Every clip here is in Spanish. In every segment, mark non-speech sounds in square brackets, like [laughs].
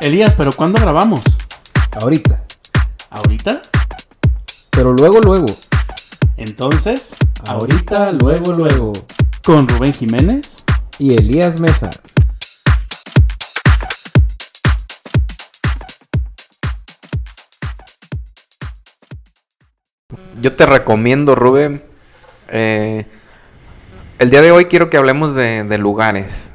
Elías, ¿pero cuándo grabamos? Ahorita. ¿Ahorita? Pero luego, luego. Entonces, Ahorita, luego, luego. con Rubén Jiménez. Y Elías Mesa. Yo te recomiendo, Rubén. eh, el día de hoy quiero que hablemos de, de lugares.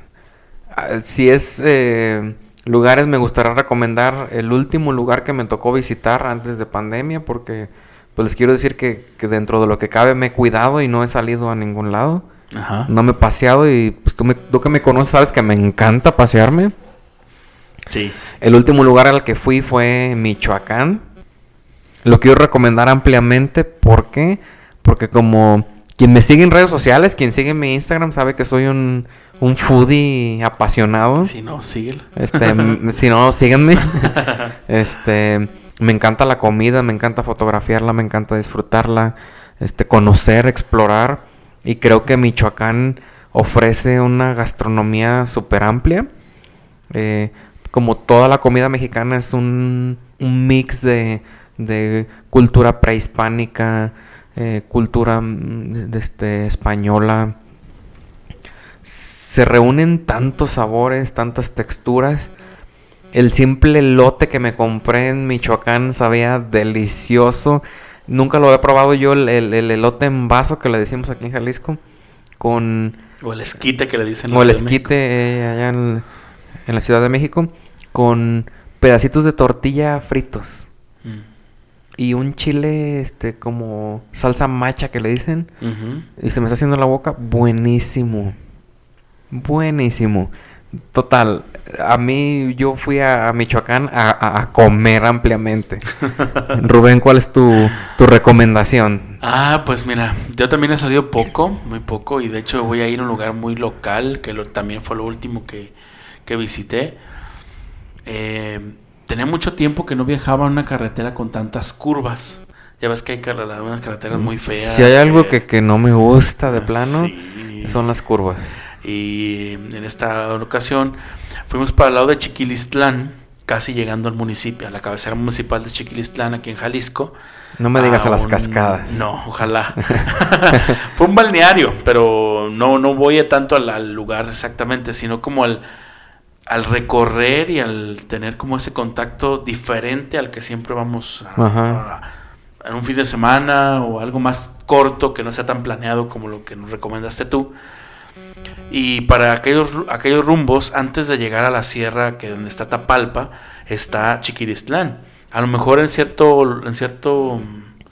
Ah, Si es eh, lugares, me gustaría recomendar el último lugar que me tocó visitar antes de pandemia, porque pues les quiero decir que, que dentro de lo que cabe me he cuidado y no he salido a ningún lado. Ajá. No me he paseado y pues tú, me- tú que me conoces sabes que me encanta pasearme. Sí. El último lugar al que fui fue Michoacán. Lo quiero recomendar ampliamente. ¿Por qué? Porque como quien me sigue en redes sociales, quien sigue mi Instagram, sabe que soy un, un foodie apasionado. Si no, síguelo. Este, [laughs] si no, síganme. [laughs] Este, me encanta la comida, me encanta fotografiarla, me encanta disfrutarla, este, conocer, explorar. Y creo que Michoacán ofrece una gastronomía súper amplia. Eh, como toda la comida mexicana es un, un mix de, de cultura prehispánica, eh, cultura mm, este, española. Se reúnen tantos sabores, tantas texturas. El simple lote que me compré en Michoacán sabía delicioso. Nunca lo he probado yo, el, el- el elote en vaso que le decimos aquí en Jalisco. Con O el esquite que le dicen. o el esquite eh, allá en, en la Ciudad de México. Con pedacitos de tortilla fritos. Mm. Y un chile, este, como salsa macha que le dicen. Y se me está haciendo la boca buenísimo. Buenísimo. Total, a mí yo fui a, a Michoacán a, a- a comer ampliamente. [laughs] Rubén, ¿cuál es tu, tu recomendación? Ah, pues mira, yo también he salido poco, muy poco, y de hecho voy a ir a un lugar muy local, que lo- también fue lo último que, que visité. Eh, tenía mucho tiempo que no viajaba en una carretera con tantas curvas. Ya ves que hay unas carreteras muy feas. Si hay algo que, que no me gusta de plano, Sí. son las curvas. Y en esta ocasión fuimos para el lado de Chiquilistlán, casi llegando al municipio, a la cabecera municipal de Chiquilistlán, aquí en Jalisco. No me digas a las un- cascadas. No, ojalá. [laughs] [laughs] Fue un balneario, pero no, no voy a tanto al, al lugar exactamente, sino como al, al recorrer y al tener como ese contacto diferente al que siempre vamos a- en un fin de semana o algo más corto que no sea tan planeado como lo que nos recomendaste tú. Y para aquellos, aquellos rumbos, antes de llegar a la sierra, que donde está Tapalpa, está Chiquiristlán. A lo mejor en cierto, en cierto mm,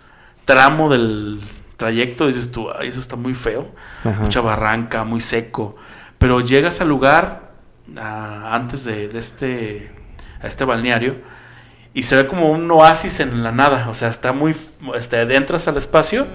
tramo del trayecto dices tú, "Ay, eso está muy feo, Ajá. mucha barranca, muy seco. Pero llegas al lugar antes de, de este, a este balneario y se ve como un oasis en la nada. O sea, está muy, este, entras al espacio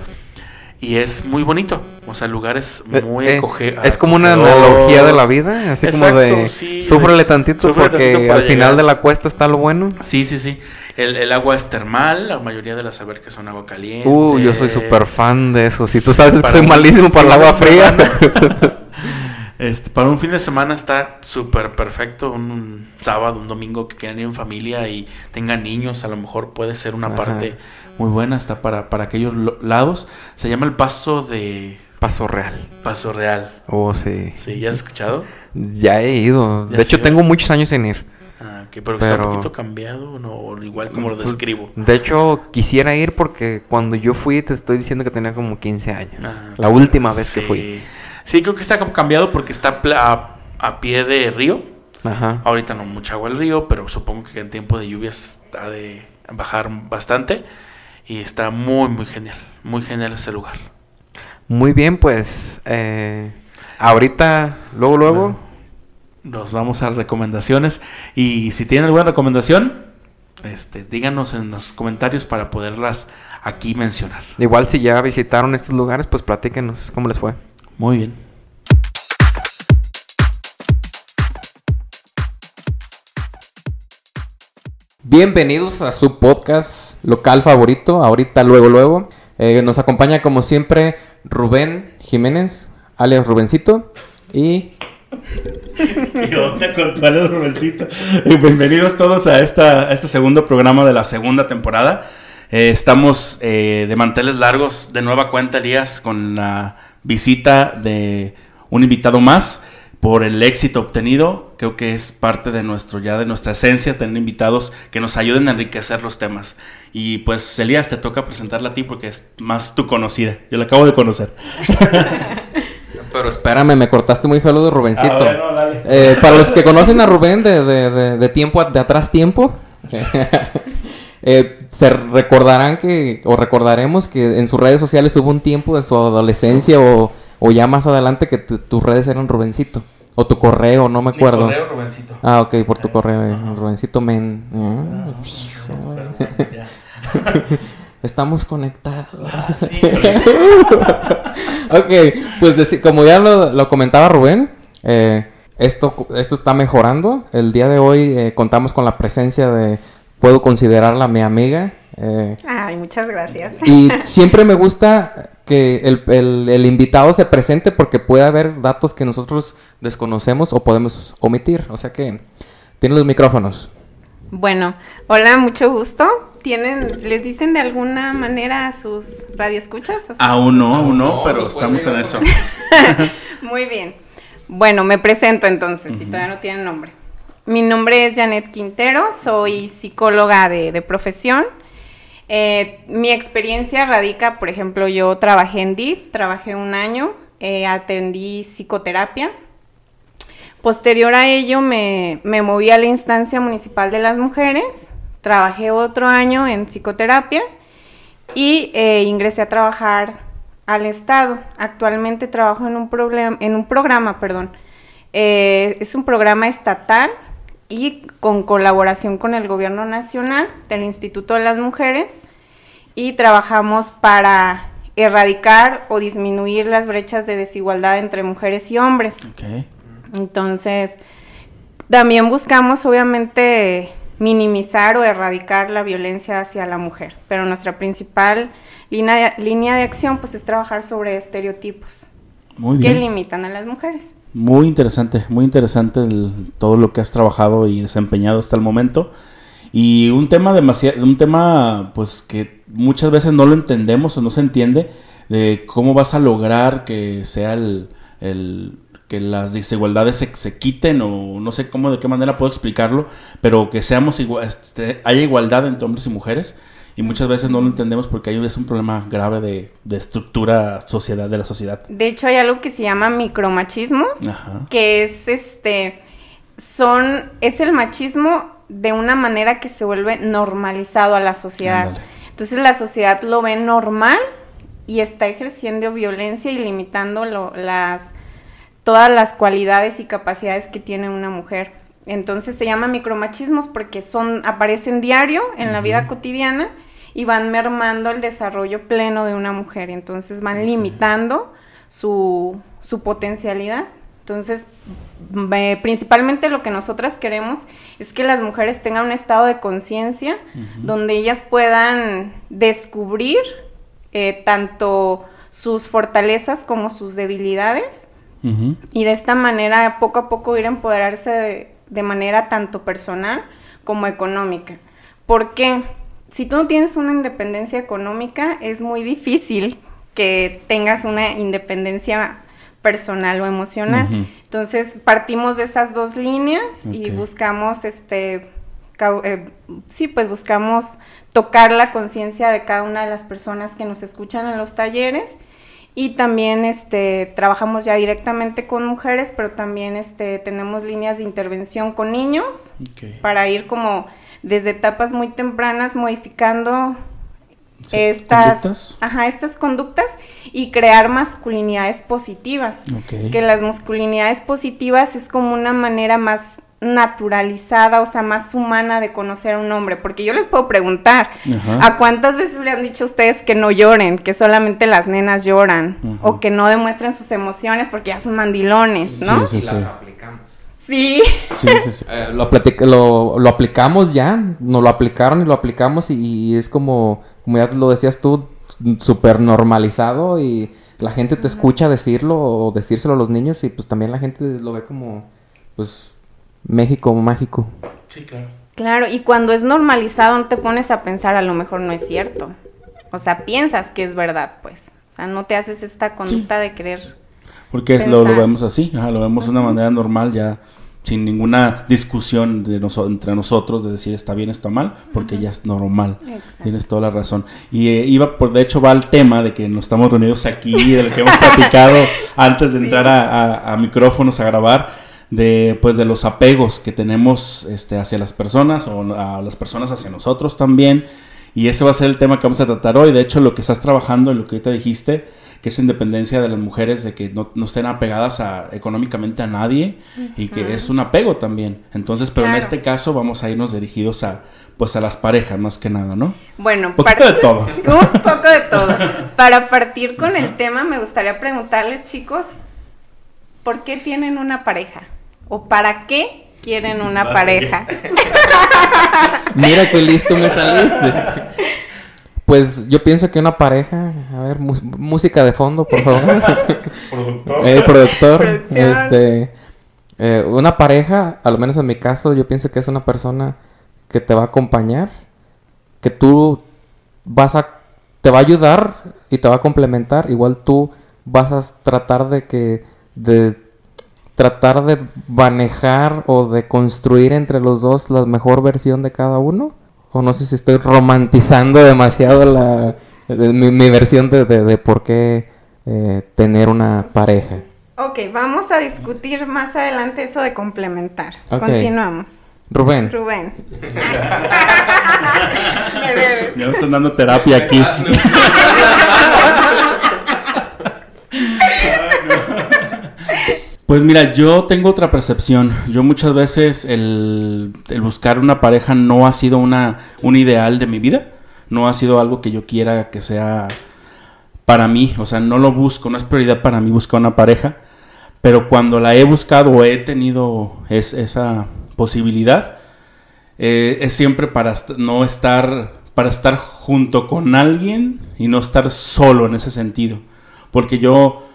y es muy bonito. O sea, el lugar es Eh, muy eh, acoge- es como una acogedor. analogía de la vida, así como de sí, súfrele tantito súfrele porque tantito al final de la cuesta está lo bueno. Sí, sí, sí. El, el agua es termal, la mayoría de las albercas son agua caliente. Uh, yo soy súper fan de eso. Si tú sabes que soy malísimo para el agua fría. [laughs] Este, para un fin de semana está súper perfecto. Un, un sábado, un domingo que quieran ir en familia y tengan niños, a lo mejor puede ser una Ajá. parte muy buena. Está para, para aquellos lo- lados. Se llama el paso de Paso Real. Paso Real. Oh, sí. Sí, ¿ya has escuchado? Ya he ido. ¿Ya De hecho, ido? tengo muchos años sin ir. Ah, ok, pero, está un poquito cambiado, ¿no? Igual como lo Pues, describo. De hecho, quisiera ir porque cuando yo fui, te estoy diciendo que tenía como 15 años. Ah, La última vez que fui. Sí, creo que está como cambiado porque está a, a pie de río. Ajá. Ahorita no mucha agua el río, pero supongo que en tiempo de lluvias ha de bajar bastante. Y está muy, muy genial. Muy genial ese lugar. Muy bien, pues. eh, ahorita, luego, luego. Bueno, nos vamos a recomendaciones. Y si tienen alguna recomendación, este, díganos en los comentarios para poderlas aquí mencionar. Igual si ya visitaron estos lugares, pues platíquenos cómo les fue. Muy bien. Bienvenidos a su podcast local favorito, ahorita, luego, luego. Eh, nos acompaña como siempre Rubén Jiménez, alias Rubencito. Y [laughs] ¿Qué onda con alias Rubencito? Y Bienvenidos todos a este segundo programa de la segunda temporada. Eh, estamos eh, de manteles largos de nueva cuenta, Elías, con la visita de un invitado más por el éxito obtenido. Creo que es parte de nuestro ya de nuestra esencia tener invitados que nos ayuden a enriquecer los temas. Y pues Elías, te toca presentarla a ti porque es más tu conocida. Yo la acabo de conocer. [laughs] Pero espérame, me cortaste muy feo lo de Rubencito. Ah, bueno, dale. Eh, para los que conocen a Rubén de, de- de- de tiempo, de atrás tiempo, [laughs] eh, se recordarán que, o recordaremos que en sus redes sociales hubo un tiempo de su adolescencia o, o ya más adelante que tu- tus redes eran Rubencito. O tu correo, no me acuerdo. Mi correo, Rubencito. Ah, ok, por tu correo, eh. Rubencito Men. Ah, Ah, bueno, ya. [laughs] Estamos conectados. Sí, [laughs] ok, pues como ya lo, lo comentaba Rubén, eh, esto, esto está mejorando. El día de hoy eh, contamos con la presencia de, puedo considerarla mi amiga. Eh, Ay, muchas gracias. y [laughs] siempre me gusta que el, el- el invitado se presente porque puede haber datos que nosotros desconocemos o podemos omitir. O sea que tiene los micrófonos. Bueno, hola, mucho gusto. ¿Tienen, les dicen de alguna manera a sus radioescuchas? A sus- Aún no, aún no, No, pero pues, estamos en pues, eso. [laughs] Muy bien. Bueno, me presento entonces, si Ujú. todavía no tienen nombre. Mi nombre es Janet Quintero, soy psicóloga de, de profesión. Eh, mi experiencia radica, por ejemplo, yo trabajé en DIF, trabajé un año, eh, atendí psicoterapia. Posterior a ello me, me moví a la instancia municipal de las mujeres, trabajé otro año en psicoterapia y eh, ingresé a trabajar al Estado. Actualmente trabajo en un, en un programa, perdón. Eh, es un programa estatal y con colaboración con el Gobierno Nacional del Instituto de las Mujeres y trabajamos para erradicar o disminuir las brechas de desigualdad entre mujeres y hombres. Ok. Entonces, también buscamos obviamente minimizar o erradicar la violencia hacia la mujer, pero nuestra principal línea de, línea de acción pues es trabajar sobre estereotipos Muy que limitan a las mujeres. Muy interesante, muy interesante todo lo que has trabajado y desempeñado hasta el momento. Y un tema demasiado, un tema pues que muchas veces no lo entendemos o no se entiende de cómo vas a lograr que sea el, el- que las desigualdades se, se quiten o no sé cómo de qué manera puedo explicarlo, pero que seamos igual, este, haya igualdad entre hombres y mujeres y muchas veces no lo entendemos porque ahí es un problema grave de, de estructura sociedad de la sociedad. De hecho hay algo que se llama micromachismos, Ajá. que es este son es el machismo de una manera que se vuelve normalizado a la sociedad. Ándale. Entonces la sociedad lo ve normal y está ejerciendo violencia y limitando lo- las todas las cualidades y capacidades que tiene una mujer. Entonces se llama micromachismos porque son aparecen diario en la vida cotidiana y van mermando el desarrollo pleno de una mujer. Entonces van limitando su, su potencialidad. Entonces, me- principalmente lo que nosotras queremos es que las mujeres tengan un estado de conciencia donde ellas puedan descubrir eh, tanto sus fortalezas como sus debilidades y de esta manera poco a poco ir a empoderarse de, de manera tanto personal como económica. Porque si tú no tienes una independencia económica es muy difícil que tengas una independencia personal o emocional. Entonces partimos de esas dos líneas y buscamos este eh, sí, pues buscamos tocar la conciencia de cada una de las personas que nos escuchan en los talleres y también este trabajamos ya directamente con mujeres, pero también este tenemos líneas de intervención con niños para ir como desde etapas muy tempranas modificando Sí, estas, ¿conductas? ajá, estas conductas y crear masculinidades positivas. Que las masculinidades positivas es como una manera más naturalizada, o sea, más humana de conocer a un hombre. Porque yo les puedo preguntar, Ajá. ¿a cuántas veces le han dicho a ustedes que no lloren, que solamente las nenas lloran? O que no demuestren sus emociones porque ya son mandilones, ¿no? Sí, y sí, las sí. aplicamos. Sí. Sí, sí, sí. Eh, lo, lo, lo aplicamos ya, nos lo aplicaron y lo aplicamos y, y es como, como ya lo decías tú, súper normalizado y la gente te escucha decirlo o decírselo a los niños y pues también la gente lo ve como, pues, México mágico. Sí, claro. Claro, y cuando es normalizado no te pones a pensar a lo mejor no es cierto. O sea, piensas que es verdad, pues. O sea, no te haces esta conducta de creer. Porque es- lo, lo vemos así, ajá, lo vemos de una manera normal ya sin ninguna discusión de noso- entre nosotros de decir está bien, está mal, porque ya es normal. Exacto. Tienes toda la razón. Y eh, iba por, de hecho va al tema de que nos estamos reunidos aquí, de lo que hemos [laughs] platicado antes de Sí. entrar a, a- a micrófonos a grabar, de pues de los apegos que tenemos este, hacia las personas o a las personas hacia nosotros también. Y ese va a ser el tema que vamos a tratar hoy. De hecho, lo que estás trabajando, lo que ahorita dijiste, que es independencia de las mujeres, de que no, no estén apegadas a, económicamente a nadie y que es un apego también. Entonces, pero en este caso vamos a irnos dirigidos a pues a las parejas más que nada, ¿no? Bueno, Un poquito de todo. [laughs] un poco de todo. Para partir con el tema, me gustaría preguntarles, chicos, ¿por qué tienen una pareja? ¿O para qué quieren una pareja? [laughs] Mira qué listo me saliste. Pues yo pienso que una pareja, a ver, música de fondo, por favor. [laughs] Productor. Eh, productor, Producción. este, eh, una pareja, al menos en mi caso, yo pienso que es una persona que te va a acompañar, que tú vas a, te va a ayudar y te va a complementar. Igual tú vas a tratar de que, de tratar de manejar o de construir entre los dos la mejor versión de cada uno. O no sé si estoy romantizando demasiado la, de- mi, mi versión de, de- de por qué eh, tener una pareja. Ok, vamos a discutir más adelante eso de complementar. Continuamos. Rubén. Rubén. [laughs] Me debes. Ya me están dando terapia aquí. [laughs] Pues mira, yo tengo otra percepción. Yo muchas veces el, buscar una pareja no ha sido una, un ideal de mi vida. No ha sido algo que yo quiera que sea para mí. O sea, no lo busco, no es prioridad para mí buscar una pareja. Pero cuando la he buscado o he tenido es- esa posibilidad, eh, es siempre para no estar para estar junto con alguien y no estar solo en ese sentido porque yo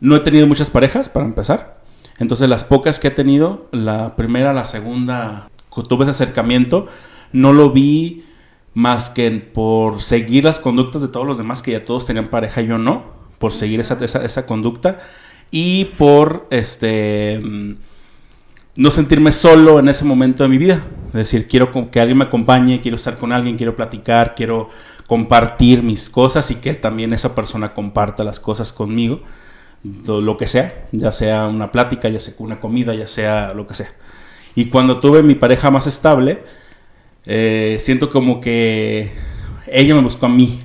no he tenido muchas parejas para empezar entonces las pocas que he tenido la primera la segunda tuve ese acercamiento no lo vi más que por seguir las conductas de todos los demás que ya todos tenían pareja y yo no por seguir esa, esa, conducta y por este mm, no sentirme solo en ese momento de mi vida. Es decir, quiero que alguien me acompañe, quiero estar con alguien, quiero platicar, quiero compartir mis cosas y que también esa persona comparta las cosas conmigo, lo, que sea, ya sea una plática, ya sea una comida, ya sea lo que sea. Y cuando tuve mi pareja más estable, eh, siento como que ella me buscó a mí,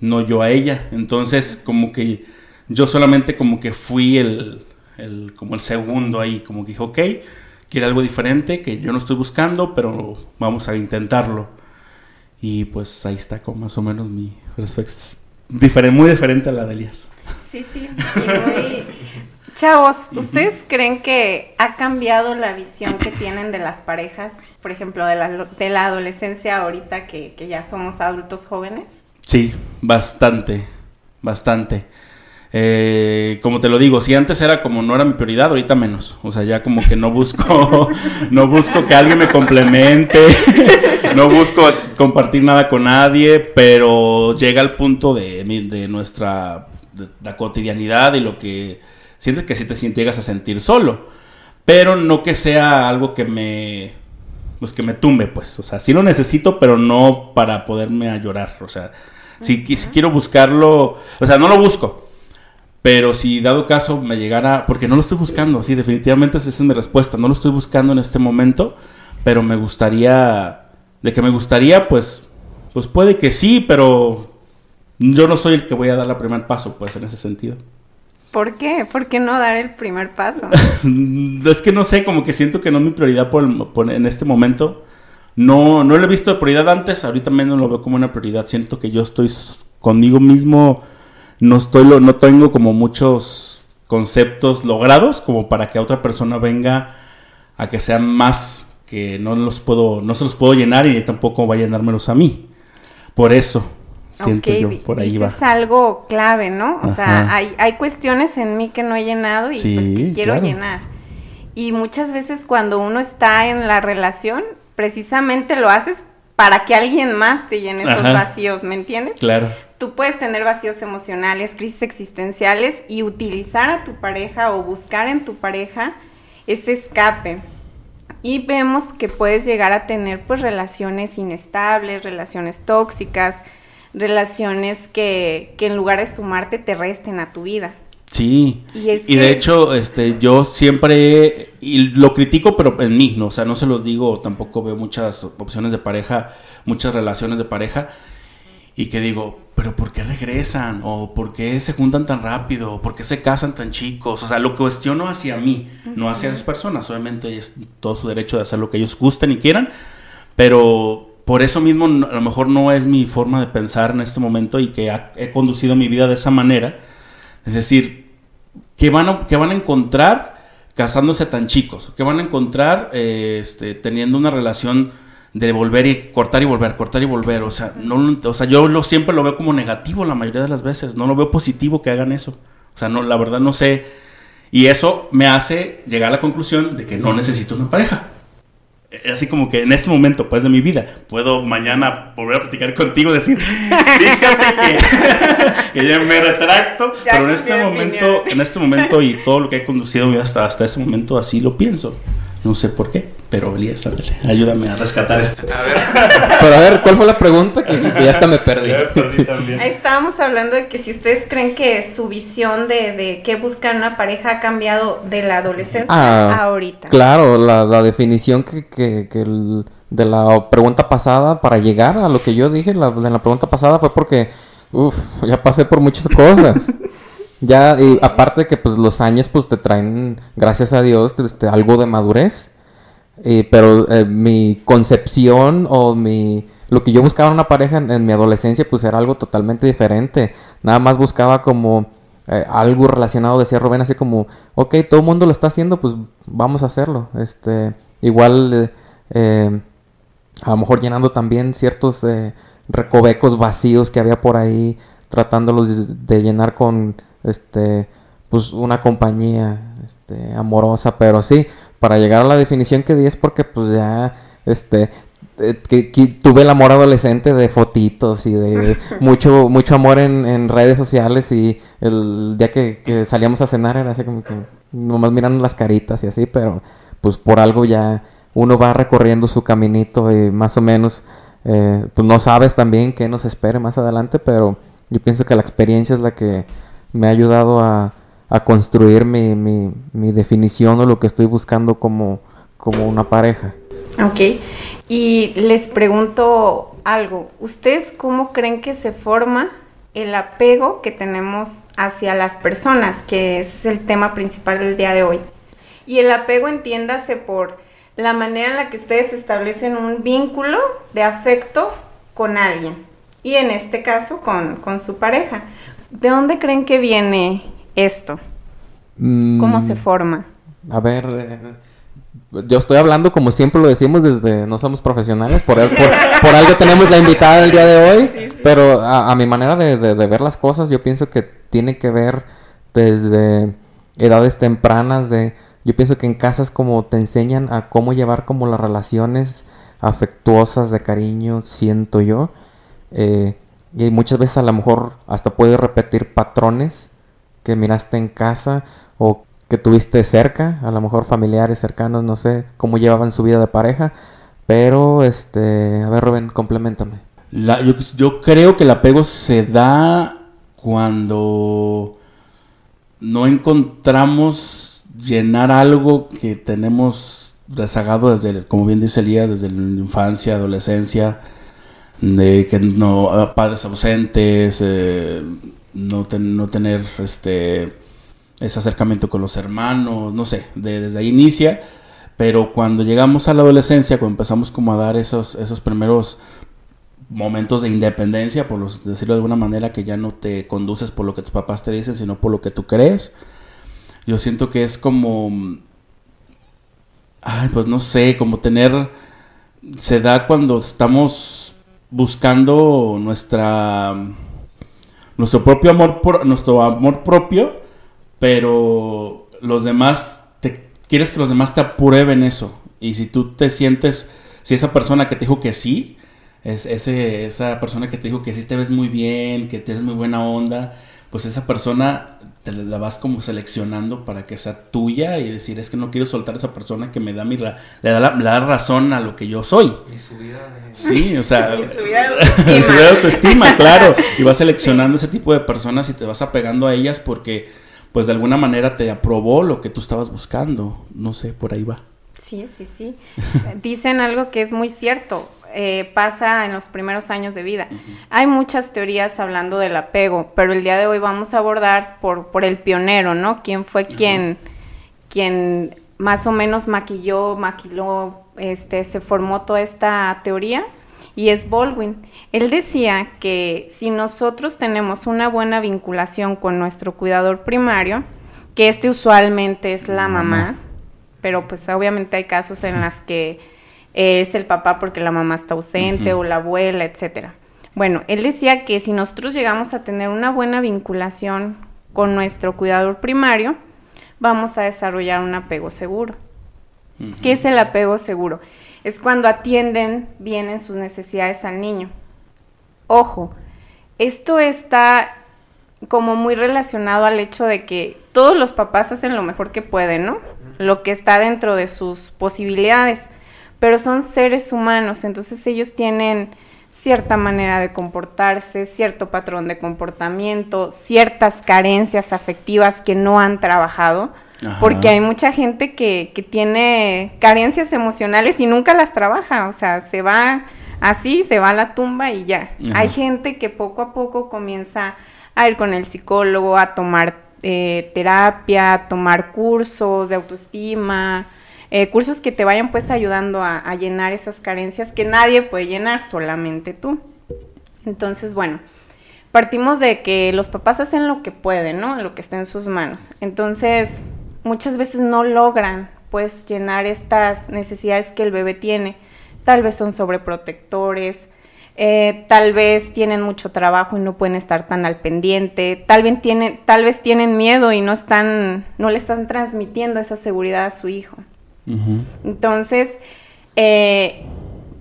no yo a ella. Entonces, como que yo solamente como que fui el, como el segundo ahí, como que dije, ok, quiero algo diferente que yo no estoy buscando, pero vamos a intentarlo. Y pues ahí está como más o menos mi perspectiva, diferente, muy diferente a la de Elías. Sí, sí. y muy- [laughs] Chavos, ¿ustedes creen que ha cambiado la visión que tienen de las parejas? Por ejemplo, de la, de la adolescencia ahorita que, que ya somos adultos jóvenes. Sí, bastante, bastante. Eh, como te lo digo, si antes era como no era mi prioridad, ahorita menos. O sea, ya como que no busco, [laughs] no busco que alguien me complemente, [laughs] no busco compartir nada con nadie, pero llega al punto de, de nuestra de, la cotidianidad y lo que sientes que si te llegas a sentir solo, pero no que sea algo que me pues que me tumbe, pues, o sea, sí lo necesito, pero no para poderme a llorar, o sea, si, si quiero buscarlo, o sea, no lo busco, pero si dado caso me llegara, porque no lo estoy buscando, sí, definitivamente esa es mi respuesta, no lo estoy buscando en este momento, pero me gustaría, de que me gustaría, pues, pues puede que sí, pero yo no soy el que voy a dar el primer paso, pues, en ese sentido. ¿Por qué? ¿Por qué no dar el primer paso? [laughs] es que no sé, como que siento que no es mi prioridad por, en este momento. No, no lo he visto de prioridad antes, ahorita menos lo veo como una prioridad. Siento que yo estoy conmigo mismo no estoy no tengo como muchos conceptos logrados como para que otra persona venga a que sean más que no los puedo no se los puedo llenar y tampoco va a llenármelos a mí por eso siento yo por ahí va. es algo clave no o sea hay, hay cuestiones en mí que no he llenado y pues que quiero llenar. Y muchas veces cuando uno está en la relación precisamente lo haces para que alguien más te llene esos vacíos, ¿me entiendes? Claro. Tú puedes tener vacíos emocionales, crisis existenciales y utilizar a tu pareja o buscar en tu pareja ese escape. Y vemos que puedes llegar a tener pues relaciones inestables, relaciones tóxicas, relaciones que, en lugar de sumarte te resten a tu vida. Sí, y, de hecho, este, yo siempre, y lo critico, pero en mí, ¿no? o sea, no se los digo, tampoco veo muchas opciones de pareja, muchas relaciones de pareja, y que digo, pero ¿por qué regresan? ¿O por qué se juntan tan rápido? ¿O por qué se casan tan chicos? O sea, lo cuestiono hacia mí, no hacia esas personas. Obviamente es todo su derecho de hacer lo que ellos gusten y quieran, pero por eso mismo a lo mejor no es mi forma de pensar en este momento y que he conducido mi vida de esa manera. Es decir, ¿qué van a, van a encontrar casándose tan chicos? ¿Qué van a encontrar eh, este, teniendo una relación de volver y cortar y volver, cortar y volver. O sea, no, o sea yo siempre lo veo como negativo la mayoría de las veces. No lo veo positivo que hagan eso. O sea, no, la verdad no sé. Y eso me hace llegar a la conclusión de que no necesito una pareja. Así como que en este momento, pues, de mi vida, puedo mañana volver a platicar contigo y decir, [laughs] fíjate [laughs] que, ya me retracto, pero en este momento, en este momento y [laughs] todo lo que he conducido hasta, hasta este momento, así lo pienso. No sé por qué, pero Elías, ayúdame a rescatar esto. A ver. pero a ver, ¿cuál fue la pregunta? Que, ya hasta me perdí. Ahí estábamos hablando de que si ustedes creen que su visión de, de qué buscan una pareja ha cambiado de la adolescencia a ah, ahorita. Claro, la, definición que, que, de la pregunta pasada para llegar a lo que yo dije la, de la pregunta pasada fue porque, uff, ya pasé por muchas cosas. Ya, y aparte que pues los años pues te traen, gracias a Dios, este, algo de madurez. Pero eh, mi concepción o mi lo que yo buscaba en una pareja en, mi adolescencia pues era algo totalmente diferente. Nada más buscaba como eh, algo relacionado, decía Rubén, así como, ok, todo el mundo lo está haciendo, pues vamos a hacerlo. Este, igual, eh, a lo mejor llenando también ciertos recovecos vacíos que había por ahí, tratándolos de llenar con este, pues una compañía este, amorosa, pero sí, para llegar a la definición que di es porque pues ya, este, eh, que, tuve el amor adolescente de fotitos y de [laughs] mucho mucho amor en, redes sociales y el día que, salíamos a cenar era así como que nomás mirando las caritas y así, pero pues por algo ya uno va recorriendo su caminito y más o menos eh, pues no sabes también qué nos espere más adelante, pero yo pienso que la experiencia es la que me ha ayudado a, construir mi, definición o lo que estoy buscando como, como una pareja. Ok, y les pregunto algo, ¿ustedes cómo creen que se forma el apego que tenemos hacia las personas, que es el tema principal del día de hoy? Y el apego entiéndase por la manera en la que ustedes establecen un vínculo de afecto con alguien, y en este caso con, con su pareja. ¿De dónde creen que viene esto? ¿Cómo se mm, forma? A ver, eh, yo estoy hablando como siempre lo decimos desde no somos profesionales, por, por, algo tenemos la invitada el día de hoy, pero a, mi manera de, de, ver las cosas yo pienso que tiene que ver desde edades tempranas de yo pienso que en casas como te enseñan a cómo llevar como las relaciones afectuosas de cariño, siento yo. Eh, y muchas veces a lo mejor hasta puedes repetir patrones que miraste en casa o que tuviste cerca, a lo mejor familiares cercanos, no sé cómo llevaban su vida de pareja. Pero, este, a ver, Rubén, complementame. yo, yo creo que el apego se da cuando no encontramos llenar algo que tenemos rezagado desde, como bien dice Elías, desde la infancia, adolescencia, de que no padres ausentes, eh, no, no tener este ese acercamiento con los hermanos, no sé, desde ahí inicia, pero cuando llegamos a la adolescencia, cuando empezamos como a dar esos, esos primeros momentos de independencia, por decirlo de alguna manera, que ya no te conduces por lo que tus papás te dicen, sino por lo que tú crees. Yo siento que es como, ay, pues no sé, como tener, se da cuando estamos buscando nuestra, nuestro propio amor, por, nuestro amor propio, pero los demás, te, quieres que los demás te aprueben eso. Y si tú te sientes, si esa persona que te dijo que sí, es, ese, esa persona que te dijo que sí te ves muy bien, que tienes muy buena onda, pues esa persona te la vas como seleccionando para que sea tuya y decir, es que no quiero soltar a esa persona que me da mi le da la, razón a lo que yo soy. Y su vida de... Sí, o sea, [laughs] y su [laughs] vida de autoestima, claro. Y vas [laughs] seleccionando ese tipo de personas y te vas apegando a ellas porque, pues de alguna manera te aprobó lo que tú estabas buscando. No sé, por ahí va. Sí, sí, sí. Dicen algo que es muy cierto. Eh, pasa en los primeros años de vida. Hay muchas teorías hablando del apego, pero el día de hoy vamos a abordar por, por el pionero, ¿no? ¿Quién fue quien, quien más o menos maquilló, maquiló, este, se formó toda esta teoría? Y es Baldwin. Él decía que si nosotros tenemos una buena vinculación con nuestro cuidador primario, que este usualmente es la mamá, pero pues obviamente hay casos en las que es el papá porque la mamá está ausente o la abuela, etcétera. Bueno, él decía que si nosotros llegamos a tener una buena vinculación con nuestro cuidador primario, vamos a desarrollar un apego seguro. ¿Qué es el apego seguro? Es cuando atienden bien en sus necesidades al niño. Ojo, esto está como muy relacionado al hecho de que todos los papás hacen lo mejor que pueden, ¿no? Lo que está dentro de sus posibilidades pero son seres humanos, entonces ellos tienen cierta manera de comportarse, cierto patrón de comportamiento, ciertas carencias afectivas que no han trabajado, porque hay mucha gente que, que, tiene carencias emocionales y nunca las trabaja, o sea, se va así, se va a la tumba y ya. Hay gente que poco a poco comienza a ir con el psicólogo, a tomar eh, terapia, a tomar cursos de autoestima, eh, cursos que te vayan pues ayudando a, llenar esas carencias que nadie puede llenar, solamente tú. Entonces, bueno, partimos de que los papás hacen lo que pueden, ¿no? Lo que está en sus manos. Entonces, muchas veces no logran pues llenar estas necesidades que el bebé tiene. Tal vez son sobreprotectores, eh, tal vez tienen mucho trabajo y no pueden estar tan al pendiente, tal vez tienen, tal vez tienen miedo y no están, no le están transmitiendo esa seguridad a su hijo. Entonces, eh,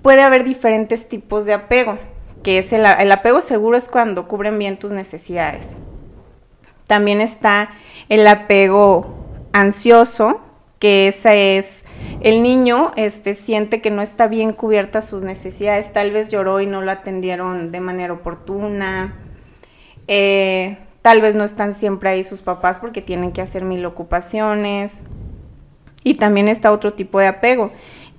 puede haber diferentes tipos de apego, que es el, apego seguro es cuando cubren bien tus necesidades. También está el apego ansioso, que ese es el niño este, siente que no está bien cubierta sus necesidades, tal vez lloró y no lo atendieron de manera oportuna, eh, tal vez no están siempre ahí sus papás porque tienen que hacer mil ocupaciones, y también está otro tipo de apego,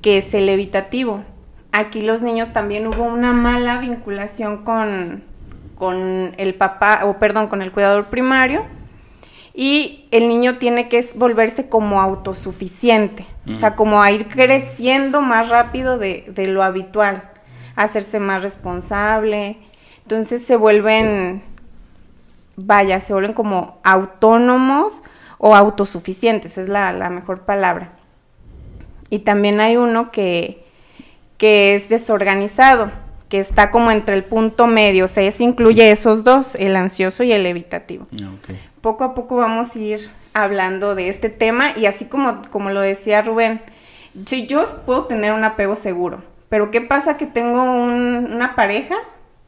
que es el evitativo. Aquí los niños también hubo una mala vinculación con, con el papá, o perdón, con el cuidador primario, y el niño tiene que volverse como autosuficiente, o sea, como a ir creciendo más rápido de, de, lo habitual, hacerse más responsable, entonces se vuelven, vaya, se vuelven como autónomos o autosuficientes, es la, mejor palabra. Y también hay uno que, que es desorganizado, que está como entre el punto medio, o sea, ese incluye esos dos, el ansioso y el evitativo. Ah. Poco a poco vamos a ir hablando de este tema y así como, como lo decía Rubén, si yo puedo tener un apego seguro, pero ¿qué pasa que tengo un- una pareja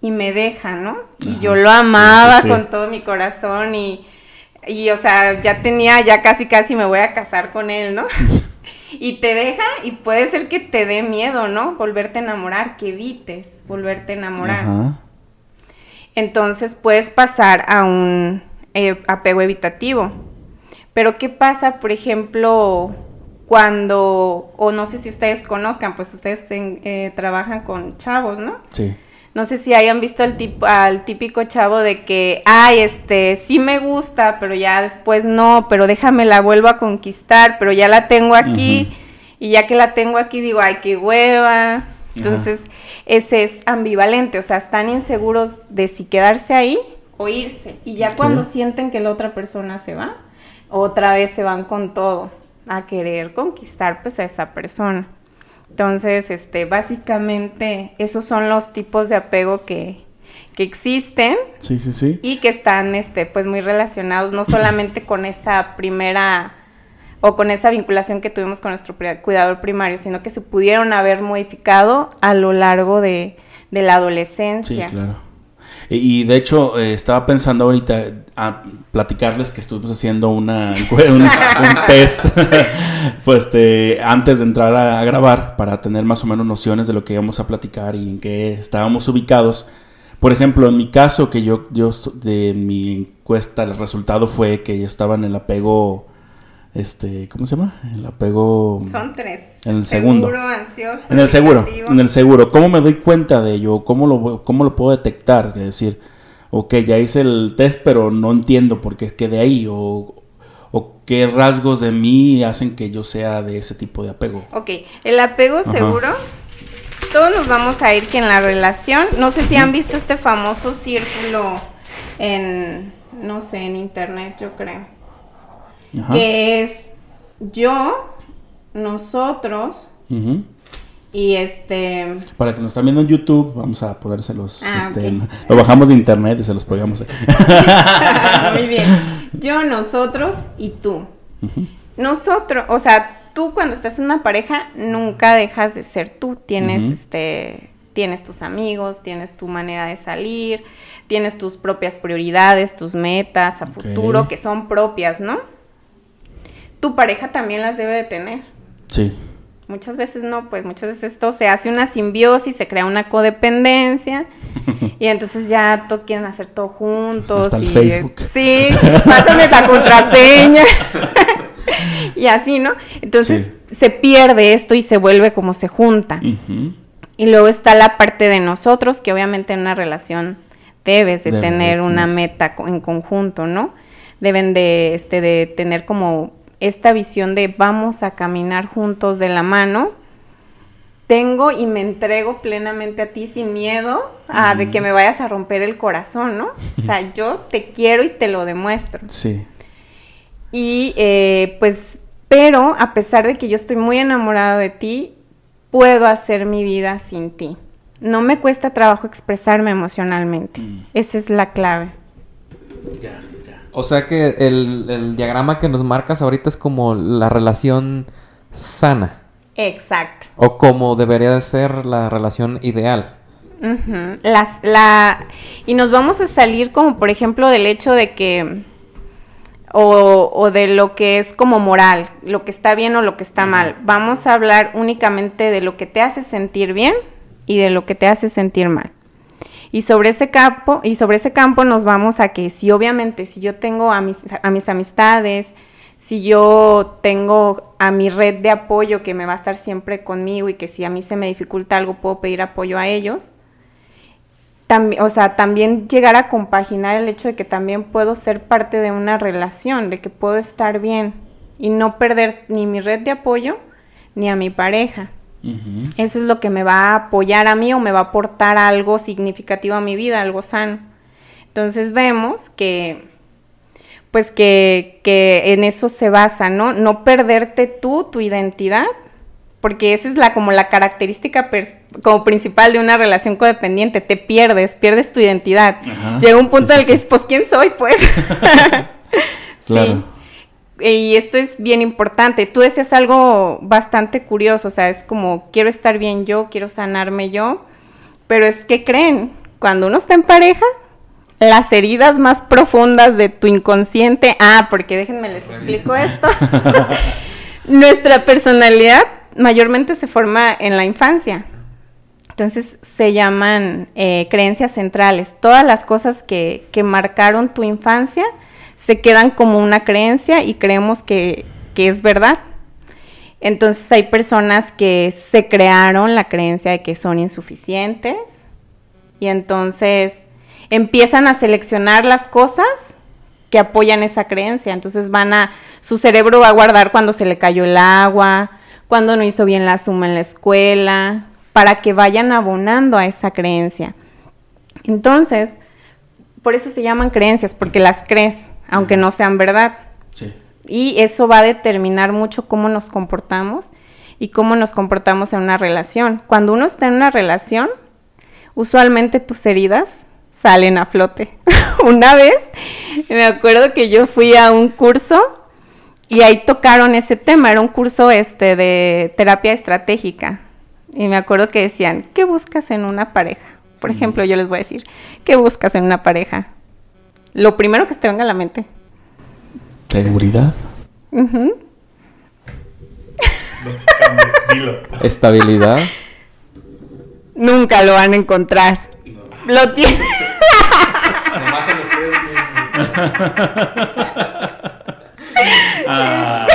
y me deja, ¿no? Y Ajá, yo lo amaba sí, sí. con todo mi corazón y, y, o sea, ya tenía, ya casi casi me voy a casar con él, ¿no? [laughs] y te deja y puede ser que te dé miedo, ¿no? Volverte a enamorar, que evites volverte a enamorar. Ajá. Entonces puedes pasar a un eh, apego evitativo. Pero ¿qué pasa, por ejemplo, cuando, o no sé si ustedes conozcan, pues ustedes ten- eh, trabajan con chavos, ¿no? Sí. No sé si hayan visto al, tip- al típico chavo de que, ay, este, sí me gusta, pero ya después no, pero déjame la vuelvo a conquistar, pero ya la tengo aquí, y ya que la tengo aquí digo, ay, qué hueva. Entonces, ese es ambivalente, o sea, están inseguros de si quedarse ahí o irse. Y ya cuando sienten que la otra persona se va, otra vez se van con todo a querer conquistar pues a esa persona. Entonces, este, básicamente, esos son los tipos de apego que, que existen Sí, sí, sí. y que están, este, pues muy relacionados, no solamente con esa primera o con esa vinculación que tuvimos con nuestro cuidador primario, sino que se pudieron haber modificado a lo largo de, de la Sí, adolescencia. claro. Y, de hecho, eh, estaba pensando ahorita a platicarles que estuvimos haciendo una, [laughs] un, test [laughs] pues, este, antes de entrar a, grabar para tener más o menos nociones de lo que íbamos a platicar y en qué estábamos ubicados. Por ejemplo, en mi caso, que yo, yo de mi encuesta, el resultado fue que yo estaba en el apego, este, ¿cómo se llama? El apego... Son tres. En el segundo. Seguro, ansioso. En el seguro, en el seguro. ¿Cómo me doy cuenta de ello? ¿Cómo lo, cómo lo puedo detectar? Es decir, ok, ya hice el test, pero no entiendo por qué quedé ahí. O, o qué rasgos de mí hacen que yo sea de ese tipo de apego. Ok, el apego Ajá. seguro, todos nos vamos a ir que en la relación, no sé si han visto este famoso círculo en, no sé, en internet, yo creo, Ajá. que es yo, nosotros y este, Para que nos están viendo en YouTube, vamos a ponérselos. Ah, este, Lo bajamos de internet y se los pegamos. [laughs] muy bien, yo, nosotros y tú. Nosotros, o sea, tú cuando estás en una pareja nunca dejas de ser tú. Tienes este tienes tus amigos, tienes tu manera de salir, tienes tus propias prioridades, tus metas a futuro que son propias, ¿no? Tu pareja también las debe de tener. Sí. Muchas veces no, pues muchas veces esto se hace una simbiosis, se crea una codependencia [laughs] y entonces ya todos quieren hacer todo juntos. Hasta el Facebook. Sí, pásame la contraseña. [laughs] y así, ¿no? Entonces se pierde esto y se vuelve como se junta. Y luego está la parte de nosotros, que obviamente en una relación debes de de tener una meta en conjunto, ¿no? Deben de, este, de tener como esta visión de vamos a caminar juntos de la mano. Tengo y me entrego plenamente a ti sin miedo a de que me vayas a romper el corazón, ¿no? O sea, [laughs] yo te quiero y te lo demuestro. Sí. Y eh, pues, pero a pesar de que yo estoy muy enamorada de ti, puedo hacer mi vida sin ti. No me cuesta trabajo expresarme emocionalmente. Mm. Esa es la clave. Ya, ya. O sea que el, el diagrama que nos marcas ahorita es como la relación sana. Exacto. O como debería de ser la relación ideal. Las, la, y nos vamos a salir como por ejemplo del hecho de que, o, o de lo que es como moral, lo que está bien o lo que está mal. Vamos a hablar únicamente de lo que te hace sentir bien y de lo que te hace sentir mal. Y sobre ese campo, y sobre ese campo nos vamos a que si obviamente si yo tengo a mis, a mis amistades, si yo tengo a mi red de apoyo que me va a estar siempre conmigo y que si a mí se me dificulta algo puedo pedir apoyo a ellos, también, o sea, también llegar a compaginar el hecho de que también puedo ser parte de una relación, de que puedo estar bien y no perder ni mi red de apoyo ni a mi pareja. Eso es lo que me va a apoyar a mí o me va a aportar algo significativo a mi vida, algo sano. Entonces vemos que, pues que, que en eso se basa, ¿no? No perderte tú, tu identidad, porque esa es la como la característica como principal de una relación codependiente, te pierdes, pierdes tu identidad. Llega un punto en el que dices, pues ¿quién soy? Pues. [laughs] [laughs] claro. Sí. Y esto es bien importante. Tú decías algo bastante curioso, o sea, es como quiero estar bien yo, quiero sanarme yo, pero es que creen, cuando uno está en pareja, las heridas más profundas de tu inconsciente, ah, porque déjenme les explico esto. [laughs] Nuestra personalidad mayormente se forma en la infancia. Entonces se llaman eh, creencias centrales. Todas las cosas que, que, marcaron tu infancia se quedan como una creencia y creemos que, que es verdad. Entonces hay personas que se crearon la creencia de que son insuficientes y entonces empiezan a seleccionar las cosas que apoyan esa creencia. Entonces van a, su cerebro va a guardar cuando se le cayó el agua, cuando no hizo bien la suma en la escuela, para que vayan abonando a esa creencia. Entonces, por eso se llaman creencias, porque las crees, aunque no sean verdad. Sí. Y eso va a determinar mucho cómo nos comportamos y cómo nos comportamos en una relación. Cuando uno está en una relación, usualmente tus heridas salen a flote. [laughs] una vez me acuerdo que yo fui a un curso y ahí tocaron ese tema, era un curso este de terapia estratégica. Y me acuerdo que decían, ¿qué buscas en una pareja? Por ejemplo, yo les voy a decir, ¿qué buscas en una pareja? Lo primero que se te venga a la mente. Seguridad. Estabilidad. Nunca lo van a encontrar. Lo tienen. Ah.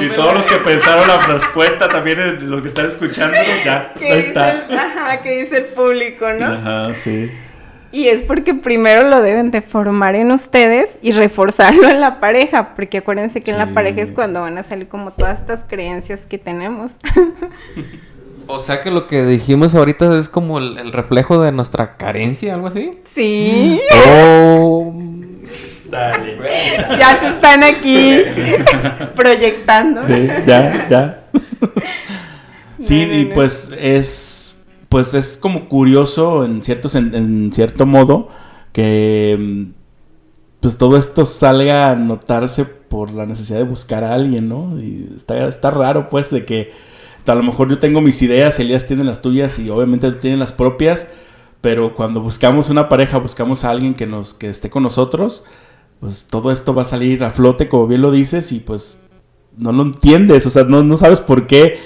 Y todos los que pensaron la respuesta también, los que están escuchando, ya, ahí está. ajá, que dice el público, ¿no? Ajá, sí. Y es porque primero lo deben de formar en ustedes y reforzarlo en la pareja, porque acuérdense que en la pareja es cuando van a salir como todas estas creencias que tenemos. [laughs] O sea que lo que dijimos ahorita es como el, reflejo de nuestra carencia, algo así. Sí. Oh. Dale. Ya se están aquí [laughs] proyectando. Sí, ya, ya. [laughs] Sí, y pues es pues es como curioso en cierto en cierto modo que pues todo esto salga a notarse por la necesidad de buscar a alguien, ¿no? Y está, está raro pues de que a lo mejor yo tengo mis ideas, Elías tiene las tuyas y obviamente tú tienes las propias, pero cuando buscamos una pareja, buscamos a alguien que nos que esté con nosotros, pues todo esto va a salir a flote, como bien lo dices, y pues no lo entiendes, o sea, no, no sabes por qué